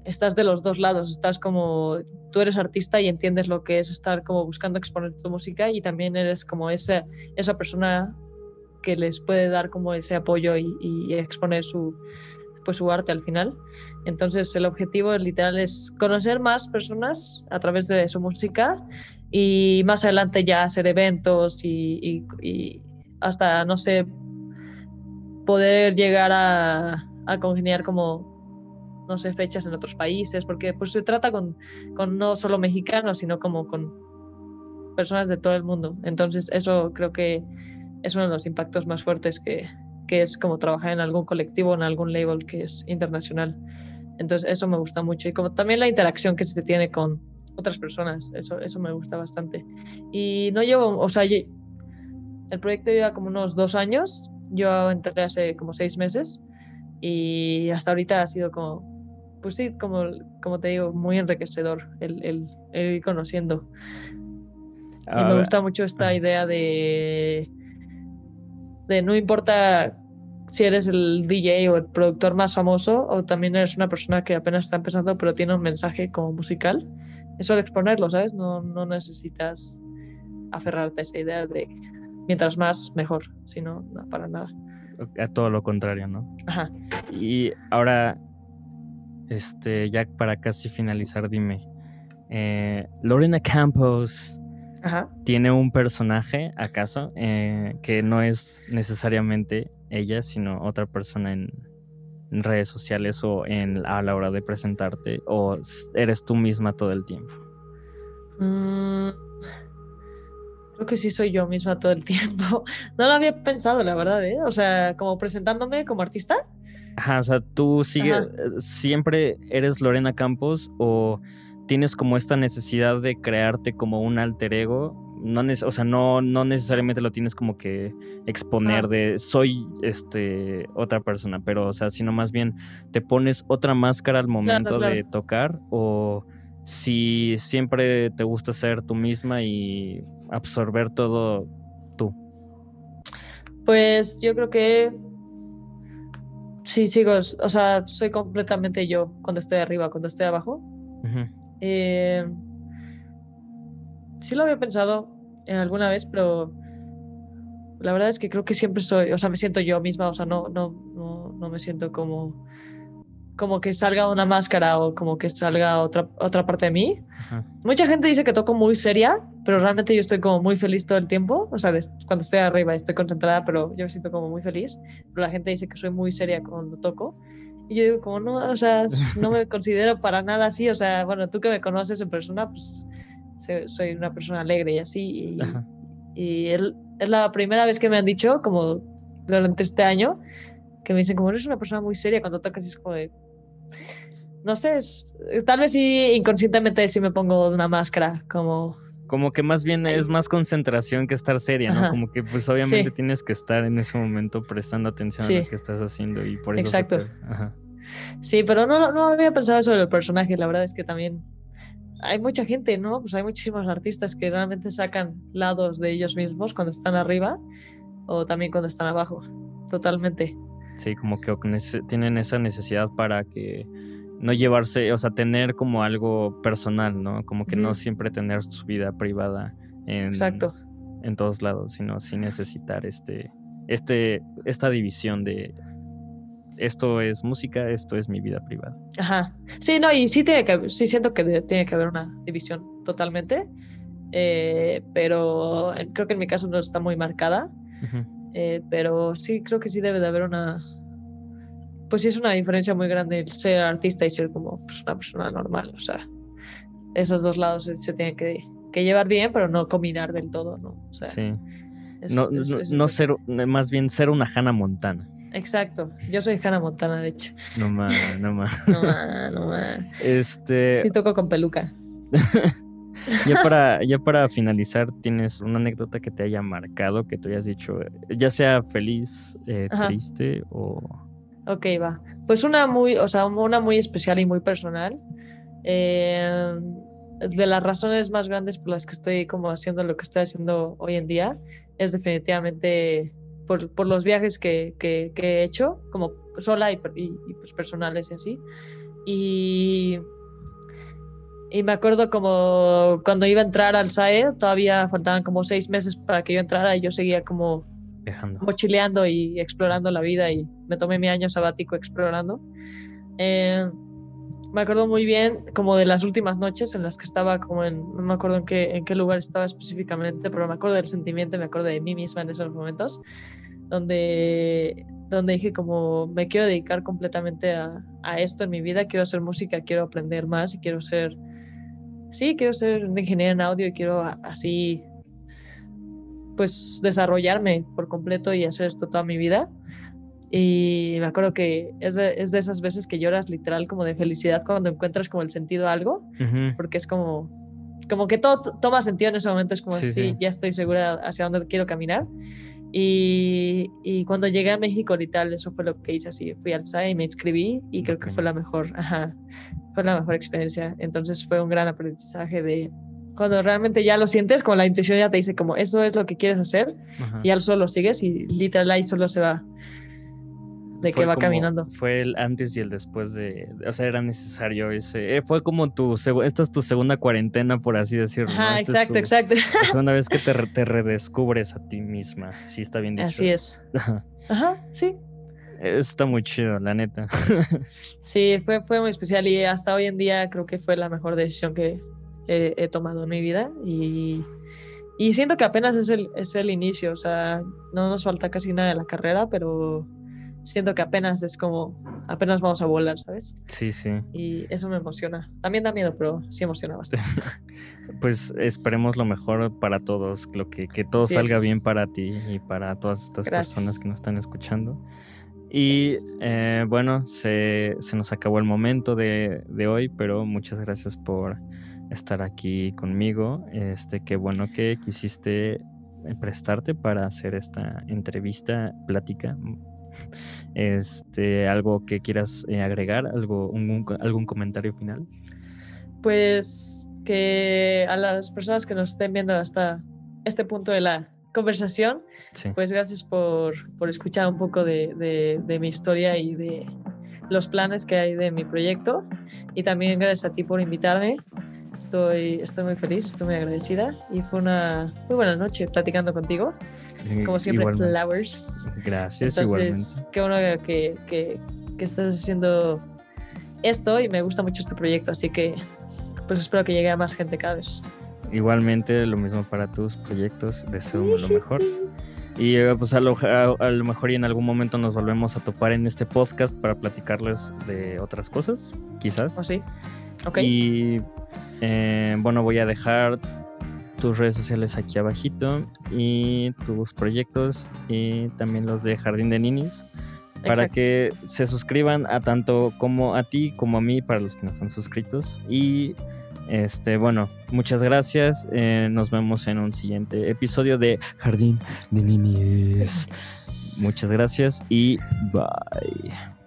estás de los dos lados, estás como, tú eres artista y entiendes lo que es estar como buscando exponer tu música y también eres como esa, esa persona que les puede dar como ese apoyo y, exponer su, pues su arte al final. Entonces el objetivo literal es conocer más personas a través de su música y más adelante ya hacer eventos y, hasta, no sé, poder llegar a, a congeniar como no sé, fechas en otros países, porque pues se trata con, no solo mexicanos, sino como con personas de todo el mundo. Entonces eso creo que es uno de los impactos más fuertes que, que es como trabajar en algún colectivo, en algún label que es internacional. Entonces eso me gusta mucho y como también la interacción que se tiene con otras personas, eso, eso me gusta bastante. Y no llevo, o sea, el proyecto lleva como unos dos años, yo entré hace como seis meses y hasta ahorita ha sido como pues sí, como, como te digo, muy enriquecedor el, el, ir conociendo. y me gusta mucho esta idea de, de no importa si eres el DJ o el productor más famoso o también eres una persona que apenas está empezando pero tiene un mensaje como musical, eso de exponerlo, ¿sabes? No, no necesitas aferrarte a esa idea de mientras más, mejor, sino no, para nada. A todo lo contrario, ¿no? Ajá. Y ahora, este, ya para casi finalizar, dime, eh, Lorena Campos tiene un personaje, acaso, eh, que no es necesariamente ella, sino otra persona en, redes sociales o en, a la hora de presentarte, o eres tú misma todo el tiempo? Mm, creo que sí soy yo misma todo el tiempo. No lo había pensado, la verdad, ¿eh? O sea, como presentándome como artista. Ajá, o sea, tú sigue, eh, siempre eres Lorena Campos o tienes como esta necesidad de crearte como un alter ego no, o sea, no, no necesariamente lo tienes como que exponer de soy este otra persona, pero o sea, sino más bien te pones otra máscara al momento de tocar o si siempre te gusta ser tú misma y absorber todo tú. Pues yo creo que sí sigo, o sea, soy completamente yo cuando estoy arriba, cuando estoy abajo. eh, sí lo había pensado en alguna vez, pero la verdad es que creo que siempre soy, o sea, me siento yo misma, o sea, no, no, no, no me siento como, como que salga una máscara o como que salga otra, otra parte de mí. Mucha gente dice que toco muy seria, pero realmente yo estoy como muy feliz todo el tiempo, o sea, cuando estoy arriba estoy concentrada, pero yo me siento como muy feliz, pero la gente dice que soy muy seria cuando toco. Y yo digo, como no, o sea, no me considero para nada así, o sea, bueno, tú que me conoces en persona, pues soy una persona alegre y así. Y, y él, es la primera vez que me han dicho, como durante este año, que me dicen, como eres una persona muy seria cuando tocas, y es como de. No sé, tal vez sí inconscientemente sí me pongo una máscara, como. Como que más bien es más concentración que estar seria, ¿no? Como que pues obviamente tienes que estar en ese momento prestando atención a lo que estás haciendo y por eso. Exacto. Sí, pero no, no había pensado sobre el personaje, la verdad es que también hay mucha gente, ¿no? Pues hay muchísimos artistas que realmente sacan lados de ellos mismos cuando están arriba o también cuando están abajo. Totalmente. Sí, como que tienen esa necesidad para que no llevarse, o sea, tener como algo personal, ¿no? Como que no siempre tener su vida privada en, Exacto. en todos lados, sino sin necesitar este, este, esta división de esto es música, esto es mi vida privada. Ajá. Sí, no, y sí tiene que, sí siento que tiene que haber una división totalmente. Eh, pero creo que en mi caso no está muy marcada. Eh, pero sí, creo que sí debe de haber una. Pues sí, es una diferencia muy grande el ser artista y ser como pues, una persona normal. O sea, esos dos lados se, tienen que, que, llevar bien, pero no combinar del todo, ¿no? O sea, sí. no, no ser, más bien ser una Hannah Montana. Exacto. Yo soy Hannah Montana, de hecho. No más, no más. no más, no más. Este. Sí toco con peluca. ya para, ya para finalizar, ¿tienes una anécdota que te haya marcado, que tú hayas dicho, ya sea feliz, eh, triste o. Ok, va. Pues una muy, o sea, una muy especial y muy personal. Eh, de las razones más grandes por las que estoy como haciendo lo que estoy haciendo hoy en día es definitivamente por, los viajes que, he hecho, como sola y, pues personales y así. Y, y me acuerdo como cuando iba a entrar al SAE, todavía faltaban como seis meses para que yo entrara y yo seguía como mochileando y explorando la vida y me tomé mi año sabático explorando. Eh, me acuerdo muy bien como de las últimas noches en las que estaba como en, no me acuerdo en qué, en qué lugar estaba específicamente, pero me acuerdo del sentimiento, me acuerdo de mí misma en esos momentos, donde, donde dije como me quiero dedicar completamente a, a esto en mi vida, quiero hacer música, quiero aprender más y quiero ser, sí, quiero ser ingeniero en audio y quiero así pues desarrollarme por completo y hacer esto toda mi vida. Y me acuerdo que es de, es de, esas veces que lloras literal como de felicidad cuando encuentras como el sentido a algo, porque es como, como que todo toma sentido en ese momento, es como sí, ya estoy segura hacia dónde quiero caminar. Y, y, cuando llegué a México, literal, eso fue lo que hice así. Fui al SAE y me inscribí y creo que fue la mejor, ajá, fue la mejor experiencia. Entonces fue un gran aprendizaje de cuando realmente ya lo sientes, como la intuición ya te dice como eso es lo que quieres hacer y ya solo sigues y literal ahí solo se va de que va caminando. Fue el antes y el después de, o sea, era necesario ese, eh, fue como tu, esta es tu segunda cuarentena, por así decirlo. Ajá, exacto, exacto. La segunda vez que te, te, redescubres a ti misma, sí está bien dicho. Así es. Ajá, sí. Está muy chido, la neta. sí, fue, fue muy especial y hasta hoy en día creo que fue la mejor decisión que he, he tomado en mi vida y... Y siento que apenas es el, es el inicio, o sea, no nos falta casi nada de la carrera, pero siento que apenas es como, apenas vamos a volar, ¿sabes? Sí, sí. Y eso me emociona. También da miedo, pero sí emociona bastante. pues esperemos lo mejor para todos, lo que, que todo salga bien para ti y para todas estas personas que nos están escuchando. Y eh, bueno, se, se, nos acabó el momento de, de, hoy, pero muchas gracias por estar aquí conmigo. Este, qué bueno que quisiste prestarte para hacer esta entrevista, plática este, ¿Algo que quieras eh, agregar? ¿Algo, ¿Algún comentario final? Pues que a las personas que nos estén viendo hasta este punto de la conversación, pues gracias por, por escuchar un poco de, de, de, mi historia y de los planes que hay de mi proyecto. Y también gracias a ti por invitarme. Estoy, estoy muy feliz, estoy muy agradecida y fue una muy buena noche platicando contigo. Como siempre, Flowers. Gracias, Entonces, Qué bueno que, que, que, estás haciendo esto y me gusta mucho este proyecto, así que pues espero que llegue a más gente cada vez. Igualmente, lo mismo para tus proyectos, deseo lo mejor. Y eh, pues a lo, a, lo, mejor y en algún momento nos volvemos a topar en este podcast para platicarles de otras cosas, quizás. ¿Oh, sí? Y eh, bueno, voy a dejar tus redes sociales aquí abajito y tus proyectos y también los de Jardín de Ninis para que se suscriban a tanto como a ti como a mí para los que no están suscritos. Y este bueno muchas gracias. Eh, nos vemos en un siguiente episodio de Jardín de Ninis. Muchas gracias y bye